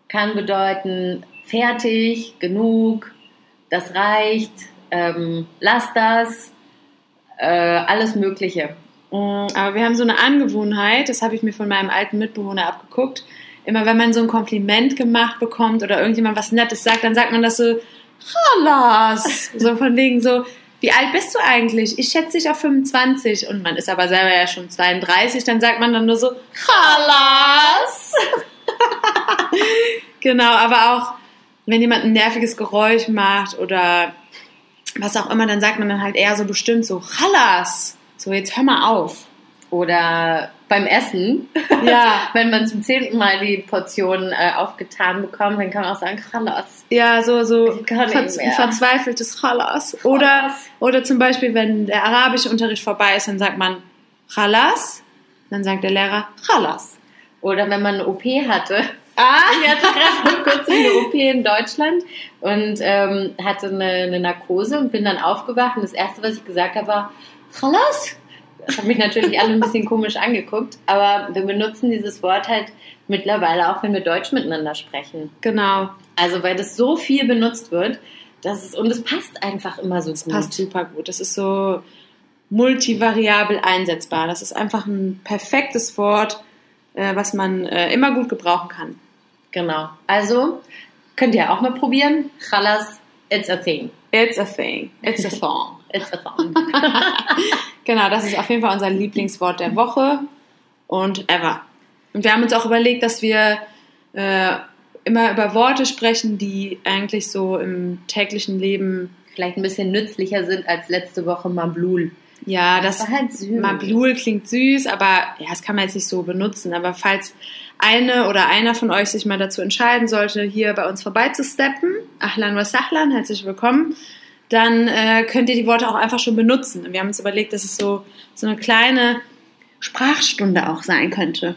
Kann bedeuten fertig, genug, das reicht, ähm, lass das, äh, alles Mögliche. Mm, Aber wir haben so eine Angewohnheit, das habe ich mir von meinem alten Mitbewohner abgeguckt. Immer wenn man so ein Kompliment gemacht bekommt oder irgendjemand was Nettes sagt, dann sagt man das so, Chalas. So von wegen so, wie alt bist du eigentlich? Ich schätze dich auf 25 und man ist aber selber ja schon 32, dann sagt man dann nur so, Chalas. genau, aber auch wenn jemand ein nerviges Geräusch macht oder was auch immer, dann sagt man dann halt eher so bestimmt so, Chalas. So, jetzt hör mal auf. Oder beim Essen, Ja, wenn man zum zehnten Mal die Portion äh, aufgetan bekommt, dann kann man auch sagen, Khalas. ja, so, so Ich kann ver nicht mehr. verzweifeltes Chalas. Oder, Chalas. oder zum Beispiel, wenn der arabische Unterricht vorbei ist, dann sagt man Chalas. Dann sagt der Lehrer Chalas. Oder wenn man eine OP hatte. Ah, Ich hatte gerade kurzem eine OP in Deutschland und ähm, hatte eine, eine Narkose und bin dann aufgewacht und das Erste, was ich gesagt habe, war, Chalas, haben mich natürlich alle ein bisschen komisch angeguckt, aber wir benutzen dieses Wort halt mittlerweile auch, wenn wir Deutsch miteinander sprechen. Genau. Also weil das so viel benutzt wird, dass es, und es passt einfach immer so Das gut. passt super gut. Das ist so multivariabel einsetzbar. Das ist einfach ein perfektes Wort, äh, was man äh, immer gut gebrauchen kann. Genau. Also könnt ihr auch mal probieren. Chalas, it's a thing. It's a thing. It's a song. It's a thing. genau, das ist auf jeden Fall unser Lieblingswort der Woche und ever. Und wir haben uns auch überlegt, dass wir äh, immer über Worte sprechen, die eigentlich so im täglichen Leben, Vielleicht ein bisschen nützlicher sind als letzte Woche Mablul. Ja, das war halt süß. Mablul klingt süß, aber ja, das kann man jetzt nicht so benutzen. Aber falls eine oder einer von euch sich mal dazu entscheiden sollte, hier bei uns vorbeizusteppen, Ahlan wa Sahlan, herzlich willkommen, dann äh, könnt ihr die Worte auch einfach schon benutzen. Und wir haben uns überlegt, dass es so, so eine kleine Sprachstunde auch sein könnte.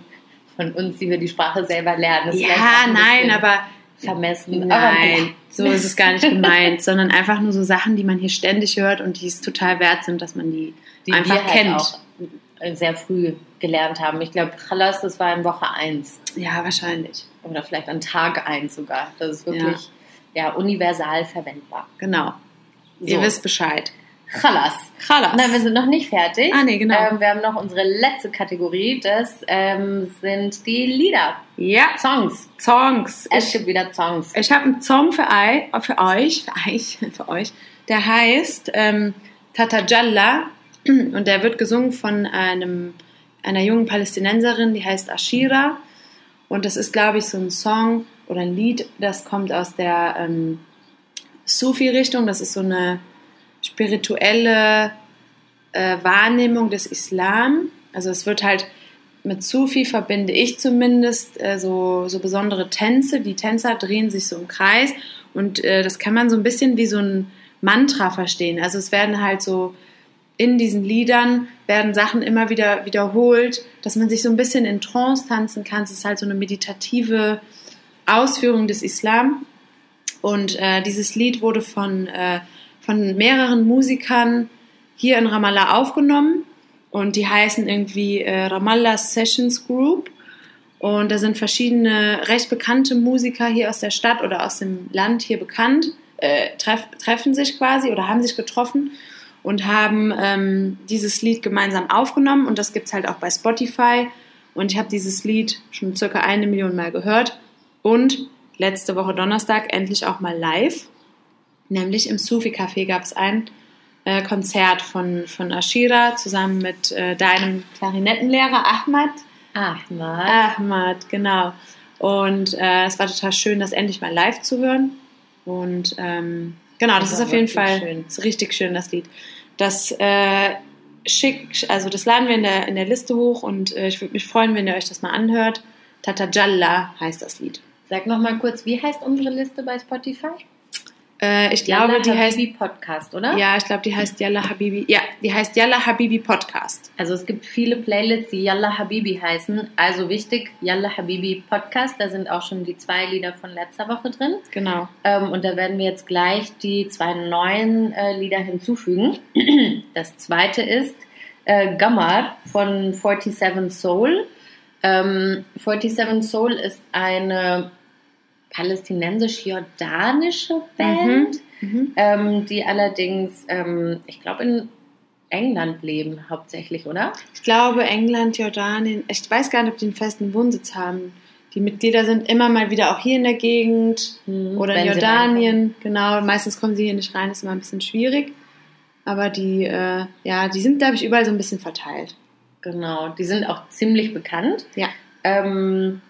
Von uns, die wir die Sprache selber lernen. Das Ja, ein nein, aber Vermessen. nein, so ist es gar nicht gemeint, sondern einfach nur so Sachen, die man hier ständig hört und die es total wert sind, dass man die, die einfach halt kennt. auch sehr früh gelernt haben. Ich glaube, Chalas, das war in Woche 1 Ja, wahrscheinlich. oder vielleicht an Tag 1 sogar. Das ist wirklich ja. universal verwendbar. Genau. So. Ihr wisst Bescheid. Chalas. Chalas. Nein, wir sind noch nicht fertig. Ah, nee, genau. Ähm, wir haben noch unsere letzte Kategorie. Das ähm, sind die Lieder. Ja, Songs. Songs. Es gibt wieder Songs. ich habe einen Song für, ei, für euch, für euch, für euch, der heißt ähm, Tata Jalla und der wird gesungen von einem, einer jungen Palästinenserin, die heißt Ashira und das ist, glaube ich, so ein Song oder ein Lied, das kommt aus der ähm, Sufi-Richtung, das ist so eine spirituelle äh, Wahrnehmung des Islam. Also es wird halt mit Sufi verbinde ich zumindest äh, so, so besondere Tänze. Die Tänzer drehen sich so im Kreis und äh, das kann man so ein bisschen wie so ein Mantra verstehen. Also es werden halt so in diesen Liedern werden Sachen immer wieder wiederholt, dass man sich so ein bisschen in Trance tanzen kann. Es ist halt so eine meditative Ausführung des Islam. Und äh, dieses Lied wurde von, äh, von mehreren Musikern hier in Ramallah aufgenommen. Und die heißen irgendwie äh, Ramallah Sessions Group. Und da sind verschiedene recht bekannte Musiker hier aus der Stadt oder aus dem Land hier bekannt, äh, treff, treffen sich quasi oder haben sich getroffen und haben ähm, dieses Lied gemeinsam aufgenommen. Und das gibt es halt auch bei Spotify. Und ich habe dieses Lied schon circa eine Million Mal gehört. Und letzte Woche Donnerstag endlich auch mal live. Nämlich im Sufi Café gab es ein äh, Konzert von, von Ashira zusammen mit äh, deinem Klarinettenlehrer Ahmad. Ahmad. Ahmad, genau. Und äh, es war total schön, das endlich mal live zu hören. Und ähm, genau, das, Das ist auf jeden Fall schön. ist richtig schön, das Lied. Das äh, schick, also das laden wir in der, in der Liste hoch und äh, ich würde mich freuen, wenn ihr euch das mal anhört. Tata Jalla heißt das Lied. Sag noch mal kurz, wie heißt unsere Liste bei Spotify? Äh, ich glaube, Yalla die heißt Habibi Podcast, oder? ja, ich glaube, die heißt Yalla Habibi. Ja, die heißt Yalla Habibi Podcast. Also es gibt viele Playlists, die Yalla Habibi heißen. Also wichtig, Yalla Habibi Podcast. Da sind auch schon die zwei Lieder von letzter Woche drin. Genau. Ähm, und da werden wir jetzt gleich die zwei neuen äh, Lieder hinzufügen. Das zweite ist äh, Gammar von 47 Soul. Ähm, 47 Soul ist eine palästinensisch-jordanische Band, Mhm. ähm, die allerdings, ähm, ich glaube, in England leben hauptsächlich, oder? Ich glaube, England, Jordanien, ich weiß gar nicht, ob die einen festen Wohnsitz haben. Die Mitglieder sind immer mal wieder auch hier in der Gegend oder in Jordanien. Genau, meistens kommen sie hier nicht rein, ist immer ein bisschen schwierig. Aber die, äh, ja, die sind, glaube ich, überall so ein bisschen verteilt. Genau, die sind auch ziemlich bekannt. Ja. Ähm,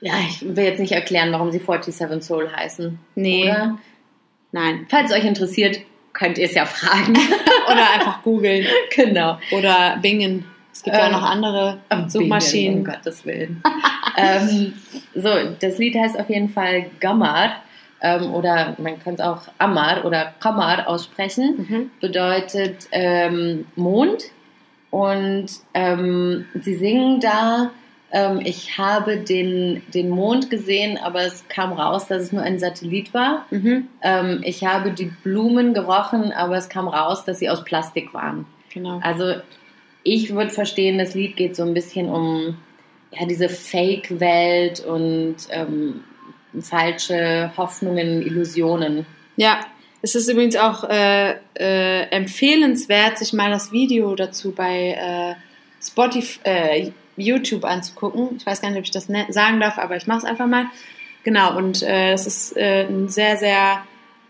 ja, ich will jetzt nicht erklären, warum sie 47 Soul heißen. Nee. Oder? Nein. Falls euch interessiert, könnt ihr es ja fragen. Oder einfach googeln genau. oder bingen. Es gibt ja auch Ähm, noch andere Am Suchmaschinen. Bingen, Um Gottes Willen. ähm, so, das Lied heißt auf jeden Fall Gammar. Ähm, oder man kann es auch Ammar oder Kamar aussprechen. Mhm. bedeutet ähm, Mond. Und ähm, sie singen da, ähm, ich habe den, den Mond gesehen, aber es kam raus, dass es nur ein Satellit war. Mhm. Ähm, ich habe die Blumen gerochen, aber es kam raus, dass sie aus Plastik waren. Genau. Also ich würde verstehen, das Lied geht so ein bisschen um ja, diese Fake-Welt und ähm, falsche Hoffnungen, Illusionen. Ja, es ist übrigens auch äh, äh, empfehlenswert, sich mal das Video dazu bei äh, Spotify, äh, YouTube anzugucken. Ich weiß gar nicht, ob ich das ne- sagen darf, aber ich mache es einfach mal. Genau, und äh, es ist äh, ein sehr, sehr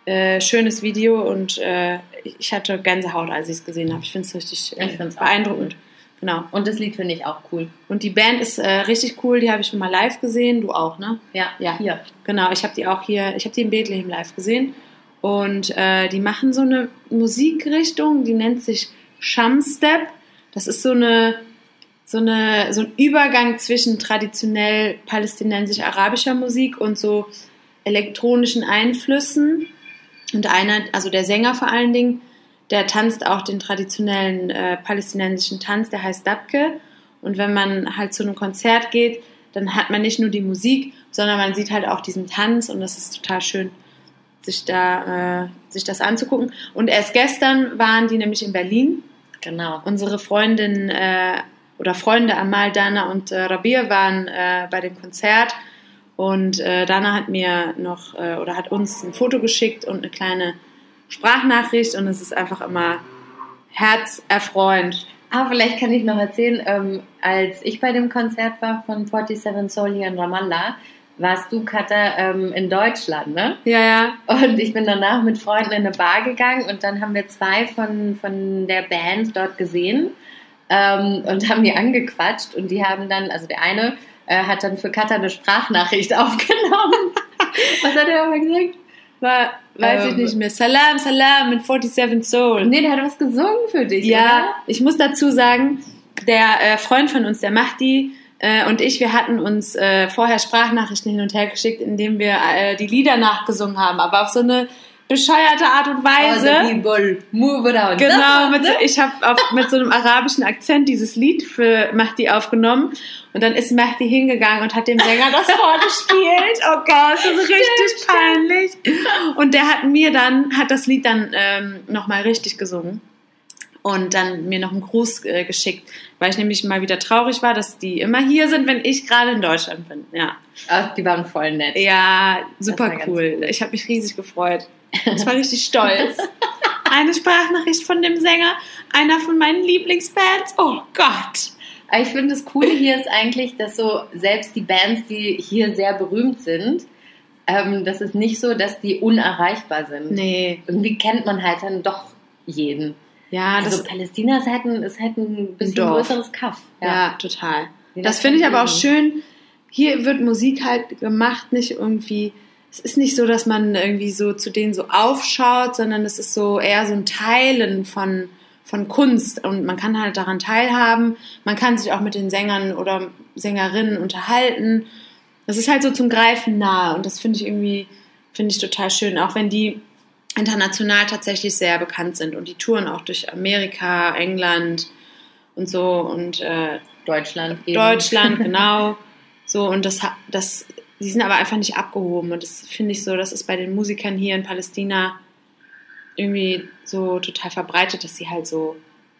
äh, schönes Video und äh, ich hatte Gänsehaut, als ich es gesehen habe. Ich finde es richtig äh, beeindruckend. Genau. Und das Lied finde ich auch cool. Und die Band ist äh, richtig cool, die habe ich schon mal live gesehen, du auch, ne? Ja, Ja. hier. Genau, ich habe die auch hier, ich habe die in Bethlehem live gesehen. Und die machen so eine Musikrichtung, die nennt sich Shamstep. Das ist so eine, so eine, so ein Übergang zwischen traditionell palästinensisch-arabischer Musik und so elektronischen Einflüssen. Und einer, also der Sänger vor allen Dingen, der tanzt auch den traditionellen äh, palästinensischen Tanz, der heißt Dabke. Und wenn man halt zu einem Konzert geht, dann hat man nicht nur die Musik, sondern man sieht halt auch diesen Tanz und das ist total schön, sich da äh, sich das anzugucken. Und erst gestern waren die nämlich in Berlin. Genau. Unsere Freundin äh, oder Freunde Amal, Dana und äh, Rabir waren äh, bei dem Konzert und äh, Dana hat mir noch äh, oder hat uns ein Foto geschickt und eine kleine Sprachnachricht und es ist einfach immer herzerfreuend. Ah, vielleicht kann ich noch erzählen, ähm, als ich bei dem Konzert war von 47 Soul hier in Ramallah, warst du, Katha, ähm, in Deutschland, ne? Ja, ja. Und ich bin danach mit Freunden in eine Bar gegangen und dann haben wir zwei von, von der Band dort gesehen ähm, und haben die angequatscht und die haben dann, also der eine äh, hat dann für Katha eine Sprachnachricht aufgenommen. Was hat er aber gesagt? War, weiß ich Ähm, nicht mehr. Salam, Salam mit 47 Soul. Nee, der hat was gesungen für dich, Ja, ich muss dazu sagen, der äh, Freund von uns, der Mahdi, äh, und ich, wir hatten uns äh, vorher Sprachnachrichten hin und her geschickt, indem wir äh, die Lieder nachgesungen haben, aber auf so eine bescheuerte Art und? Weise. Also people, move around. Genau, mit, war's, ne? ich habe mit so einem arabischen Akzent dieses Lied für Mahdi aufgenommen und dann ist Mahdi hingegangen und hat dem Sänger das vorgespielt. Oh Gott, das ist richtig peinlich. Und der hat mir dann, hat das Lied dann ähm, nochmal richtig gesungen und dann mir noch einen Gruß äh, geschickt, weil ich nämlich mal wieder traurig war, dass die immer hier sind, wenn ich gerade in Deutschland bin. Ja, Ach, die waren voll nett. ja super war ganz cool. Ich habe mich riesig gefreut. Ich war richtig stolz. Eine Sprachnachricht von dem Sänger, einer von meinen Lieblingsbands. Oh Gott. Aber ich finde das Coole hier ist eigentlich, dass so selbst die Bands, die hier sehr berühmt sind, ähm, das ist nicht so, dass die unerreichbar sind. Nee. Irgendwie kennt man halt dann doch jeden. Ja, das also Palästina ist halt ein, ist halt ein bisschen Dorf. größeres Kaff. Ja, total. Nee, Das das finde ich aber auch schön. Hier wird Musik halt gemacht, nicht irgendwie. Es ist nicht so, dass man irgendwie so zu denen so aufschaut, sondern es ist so eher so ein Teilen von, von Kunst und man kann halt daran teilhaben. Man kann sich auch mit den Sängern oder Sängerinnen unterhalten. Das ist halt so zum Greifen nahe und das finde ich irgendwie, finde ich total schön, auch wenn die international tatsächlich sehr bekannt sind und die touren auch durch Amerika, England und so und äh, Deutschland eben. Deutschland, genau. So, und das, das, die sind aber einfach nicht abgehoben. Und das finde ich so, das ist bei den Musikern hier in Palästina irgendwie so total verbreitet, dass sie halt so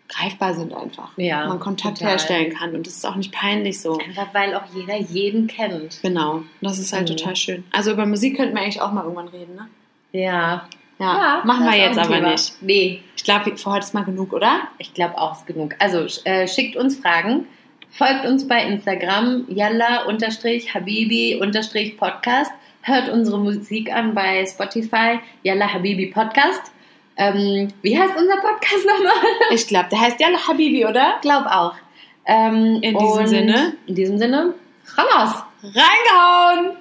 greifbar sind einfach. Ja, Man Kontakt total. herstellen kann. Und das ist auch nicht peinlich so. Einfach weil auch jeder jeden kennt. Genau. Und Das ist halt Mhm. total schön. Also über Musik könnten wir eigentlich auch mal irgendwann reden, ne? Ja. Ja, machen das wir jetzt aber Thema. nicht. Nee, Ich glaube, für heute ist mal genug, oder? ich glaube auch ist genug. Also äh, schickt uns Fragen. Folgt uns bei Instagram yalla-habibi-podcast. Hört unsere Musik an bei Spotify Yalla Habibi Podcast. Ähm, wie heißt unser Podcast nochmal? Ich glaube, der heißt Yalla Habibi, oder? Glaub auch. Ähm, In diesem Sinne? In diesem Sinne. Chalas! Reingehauen!